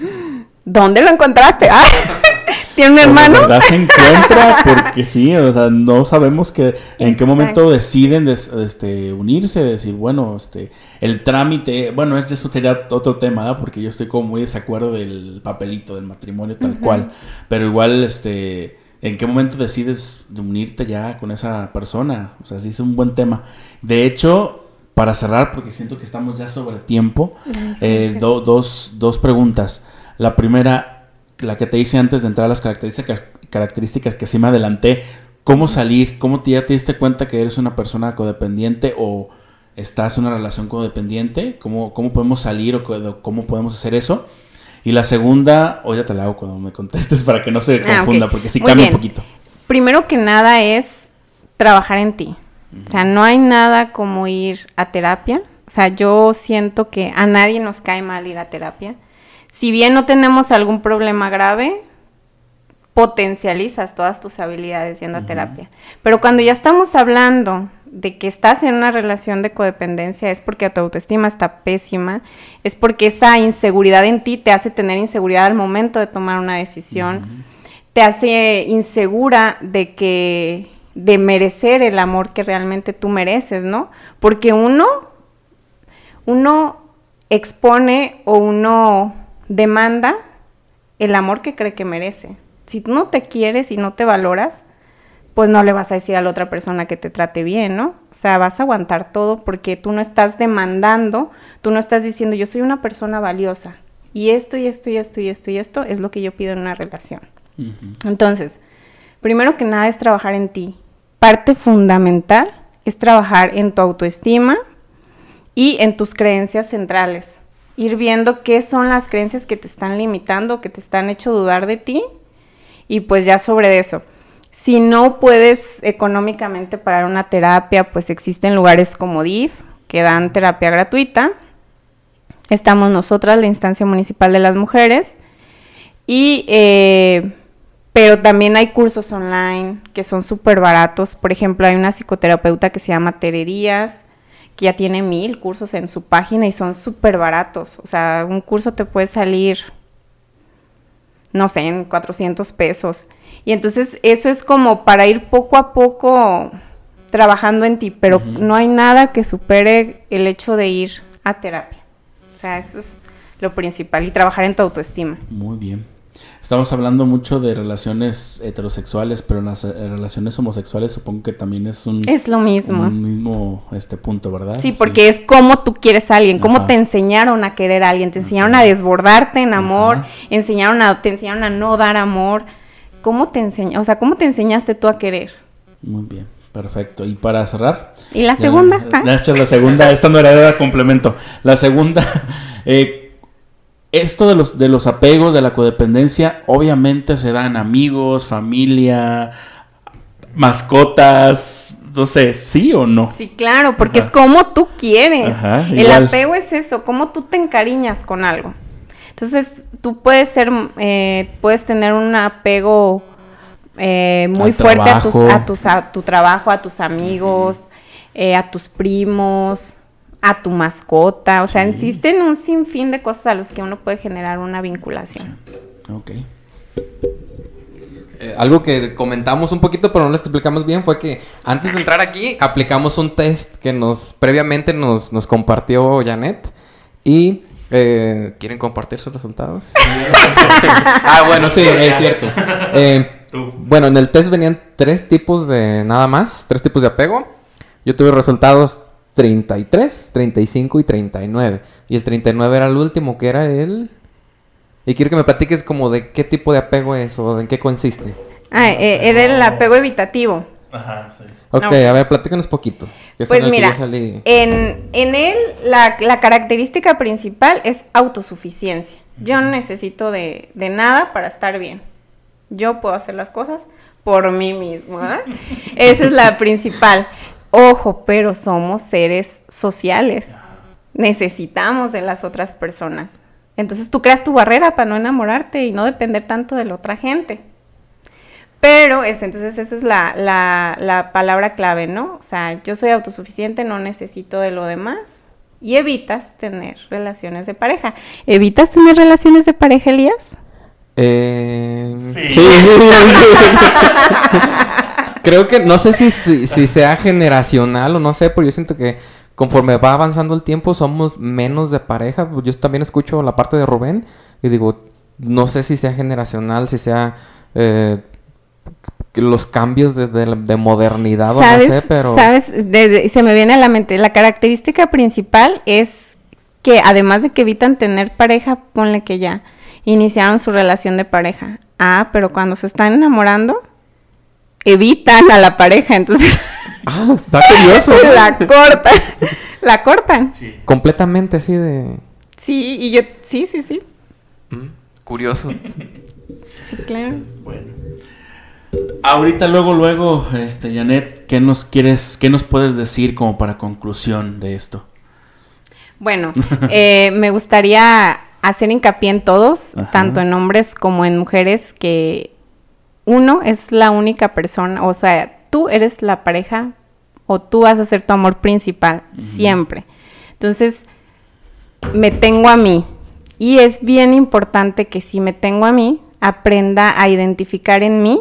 ¿dónde lo encontraste? Ah, [laughs] ¿Tiene un hermano? La se encuentra [laughs] porque sí, o sea, no sabemos que en qué momento deciden des- este, unirse, decir, bueno, este, el trámite, bueno, es- eso sería otro tema, ¿verdad? Porque yo estoy como muy desacuerdo del papelito del matrimonio tal cual, pero igual, este, ¿en qué momento decides de unirte ya con esa persona? O sea, sí es un buen tema. De hecho, para cerrar, porque siento que estamos ya sobre tiempo, eh, do- dos, dos preguntas. La primera, la que te hice antes de entrar a las características, características que sí me adelanté. ¿Cómo salir? ¿Cómo te, ya te diste cuenta que eres una persona codependiente o estás en una relación codependiente? ¿Cómo, cómo podemos salir o cómo podemos hacer eso? Y la segunda, o ya te la hago cuando me contestes para que no se Ah, confunda, porque sí cambia un poquito. Primero que nada es trabajar en ti. O sea, no hay nada como ir a terapia. O sea, yo siento que a nadie nos cae mal ir a terapia. Si bien no tenemos algún problema grave, potencializas todas tus habilidades yendo a terapia. Pero cuando ya estamos hablando de que estás en una relación de codependencia, es porque tu autoestima está pésima, es porque esa inseguridad en ti te hace tener inseguridad al momento de tomar una decisión, te hace insegura de que de merecer el amor que realmente tú mereces, ¿no? Porque uno uno expone o uno demanda el amor que cree que merece. Si tú no te quieres y no te valoras, pues no le vas a decir a la otra persona que te trate bien, ¿no? O sea, vas a aguantar todo porque tú no estás demandando, tú no estás diciendo yo soy una persona valiosa y esto y esto y esto y esto y esto es lo que yo pido en una relación. Entonces, primero que nada es trabajar en ti. Parte fundamental es trabajar en tu autoestima y en tus creencias centrales. Ir viendo qué son las creencias que te están limitando, que te están hecho dudar de ti y pues ya sobre eso. Si no puedes económicamente pagar una terapia, pues existen lugares como DIF que dan terapia gratuita. Estamos nosotras, la instancia municipal de las mujeres. Y, eh, pero también hay cursos online que son súper baratos. Por ejemplo, hay una psicoterapeuta que se llama Tere Díaz, que ya tiene mil cursos en su página y son súper baratos. O sea, un curso te puede salir, no sé, en 400 pesos. Y entonces eso es como para ir poco a poco trabajando en ti, pero no hay nada que supere el hecho de ir a terapia. O sea, eso es lo principal y trabajar en tu autoestima. Muy bien. Estamos hablando mucho de relaciones heterosexuales, pero en las eh, relaciones homosexuales supongo que también es un, Es lo mismo. un mismo este punto, ¿verdad? Sí, porque es cómo tú quieres a alguien, cómo Ajá. te enseñaron a querer a alguien, te enseñaron a desbordarte en amor, Ajá. enseñaron a, te enseñaron a no dar amor. ¿Cómo te enseña, o sea, cómo te enseñaste tú a querer? Muy bien, perfecto. Y para cerrar. ¿Y la segunda? hecho la segunda, esta no era, era complemento. La segunda, [laughs] eh, esto de los, de los apegos, de la codependencia, obviamente se dan amigos, familia, mascotas, no sé, ¿sí o no? Sí, claro, porque Ajá. es como tú quieres. Ajá, El apego es eso, cómo tú te encariñas con algo. Entonces, tú puedes ser, eh, puedes tener un apego eh, muy Al fuerte a, tus, a, tus, a tu trabajo, a tus amigos, eh, a tus primos, a tu mascota. O sea, Sí. existen un sinfín de cosas a los que uno puede generar una vinculación. Ok. Eh, algo que comentamos un poquito, pero no lo explicamos bien, fue que antes de entrar aquí aplicamos un test que nos previamente nos, nos compartió Janet. Y eh, ¿quieren compartir sus resultados? [laughs] ah, bueno, sí, es cierto. Eh, bueno, en el test venían tres tipos de nada más, tres tipos de apego. Yo tuve resultados 33, 35 y 39. Y el 39 era el último, que era el... Y quiero que me platiques como de qué tipo de apego es o en qué consiste. Ah, eh, era el apego evitativo. Ajá, sí. Ok, No. a ver, platícanos poquito. Pues mira, salí. en, en él la, la característica principal es autosuficiencia. Yo no necesito de, de nada para estar bien. Yo puedo hacer las cosas por mí mismo. ¿verdad? [laughs] Esa es la principal. Ojo, pero somos seres sociales. necesitamos de las otras personas. Entonces tú creas tu barrera para no enamorarte y no depender tanto de la otra gente. Pero es, entonces esa es la, la, la palabra clave, ¿no? O sea, yo soy autosuficiente, no necesito de lo demás. Y evitas tener relaciones de pareja. ¿Evitas tener relaciones de pareja, Elías? Eh, Sí. sí. [laughs] [laughs] Creo que no sé si, si, si sea generacional o no sé, pero yo siento que conforme va avanzando el tiempo somos menos de pareja. Yo también escucho la parte de Rubén y digo, no sé si sea generacional, si sea eh, los cambios de, de- de modernidad o no sé, pero... ¿Sabes? Se me viene a la mente. La característica principal es que además de que evitan tener pareja, ponle que ya iniciaron su relación de pareja. Ah, pero cuando se están enamorando, evitan a la pareja, entonces Ah, está curioso. [laughs] la cortan. La cortan. Sí. Completamente así de... Sí, y yo, sí, sí, sí. Mm, Curioso. Sí, claro. Bueno. Ahorita, luego, luego, este, Janet, ¿qué nos quieres, qué nos puedes decir como para conclusión de esto? Bueno, [laughs] eh, me gustaría hacer hincapié en todos, Ajá. tanto en hombres como en mujeres, que uno es la única persona, o sea, tú eres la pareja o tú vas a ser tu amor principal, siempre. Entonces, me tengo a mí. Y es bien importante que si me tengo a mí, aprenda a identificar en mí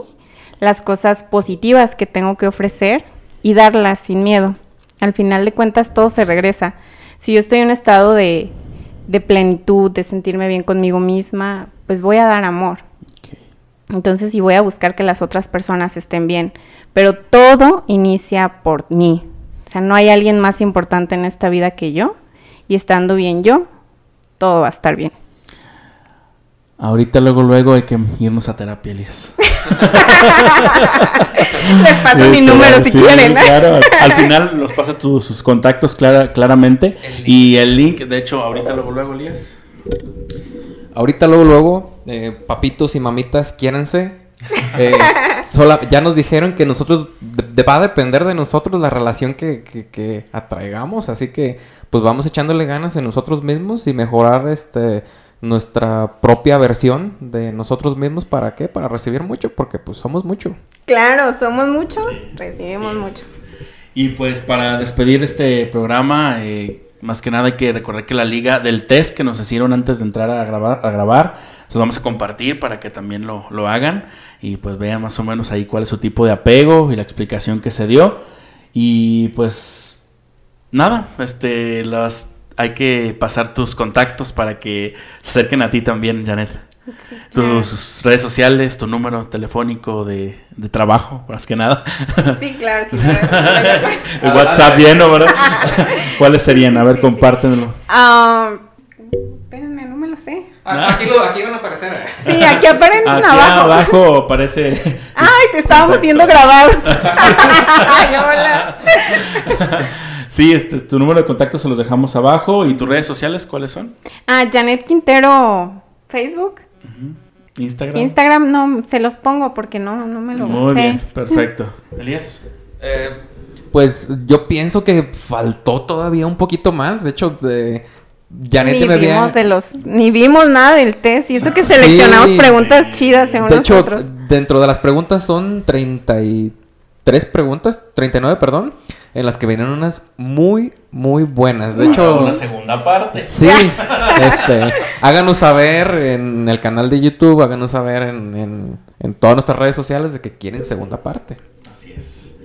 las cosas positivas que tengo que ofrecer y darlas sin miedo. Al final de cuentas, todo se regresa. Si yo estoy en un estado de, de plenitud, de sentirme bien conmigo misma, pues voy a dar amor. Entonces, y voy a buscar que las otras personas estén bien. Pero todo inicia por mí. O sea, no hay alguien más importante en esta vida que yo. Y estando bien yo, todo va a estar bien. Ahorita, luego, luego hay que irnos a terapia, Elias. [laughs] [laughs] Les paso mi número si Sí, quieren. ¿eh? Claro, al [laughs] final los pasa tus sus contactos clara- claramente. Y el link, de hecho, ahorita, luego, luego, Elías. Ahorita luego, luego, eh, papitos y mamitas, quiéranse. Eh, [laughs] sola- ya nos dijeron que nosotros, de- de- va a depender de nosotros la relación que, que- que atraigamos, así que pues vamos echándole ganas en nosotros mismos y mejorar este nuestra propia versión de nosotros mismos, ¿para qué? Para recibir mucho, porque pues somos mucho. Claro, somos mucho, recibimos Sí, mucho. Y pues para despedir este programa, eh, más que nada hay que recordar que la liga del test que nos hicieron antes de entrar a grabar, a grabar, los vamos a compartir para que también lo, lo hagan y pues vean más o menos ahí cuál es su tipo de apego y la explicación que se dio. Y pues nada, este, las, hay que pasar tus contactos para que se acerquen a ti también, Janet. Sí, claro. Tus redes sociales, tu número telefónico de, de trabajo, más que nada. Sí, claro, sí. claro. [laughs] El WhatsApp lleno, ¿verdad? [laughs] ¿Cuáles serían? A ver, Sí, sí. compártenlo. Ah, espérenme, no me lo sé. Aquí, van a aparecer. ¿eh? Sí, aquí aparecen Aquí abajo. abajo aparece. [laughs] Ay, te estábamos siendo grabados. Ay, hola. Sí, este, tu número de contacto se los dejamos abajo. ¿Y tus redes sociales cuáles son? Ah, Janet Quintero, Facebook. Instagram. Instagram no se los pongo porque no, no me lo Muy sé. bien, perfecto. [laughs] Elías. Eh, pues yo pienso que faltó todavía un poquito más. De hecho, de Janet Ni me había- vimos de los, ni vimos nada del test y eso que [laughs] seleccionamos Sí. preguntas chidas según De hecho, nosotros. dentro de las preguntas son 33 preguntas, 39, perdón, en las que vienen unas muy, muy buenas. De hecho, Una segunda parte. sí, [laughs] este, háganos saber en el canal de YouTube, háganos saber en, en, en todas nuestras redes sociales de que quieren segunda parte. Así es.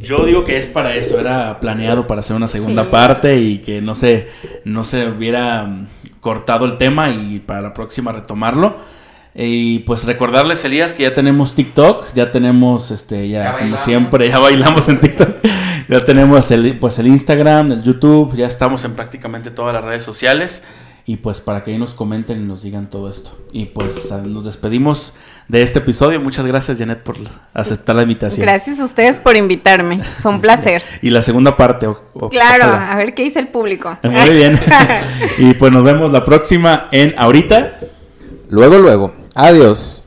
Yo digo que es para eso, era planeado para hacer una segunda Sí. parte y que no se, no se hubiera mm, cortado el tema y para la próxima retomarlo. Y pues recordarles, Elías, que ya tenemos TikTok, ya tenemos, este, ya, Ya como siempre, ya bailamos en TikTok. [laughs] ya tenemos el, pues el Instagram, el YouTube, ya estamos en prácticamente todas las redes sociales. Y pues para que ahí nos comenten y nos digan todo esto. Y pues nos despedimos de este episodio. Muchas gracias, Janet, por aceptar la invitación. Gracias a ustedes por invitarme. Fue un placer. [laughs] Y la segunda parte. o- o- Claro, ojalá. a ver qué dice el público. Muy bien. [laughs] y pues nos vemos la próxima en Ahorita. Luego, luego, adiós.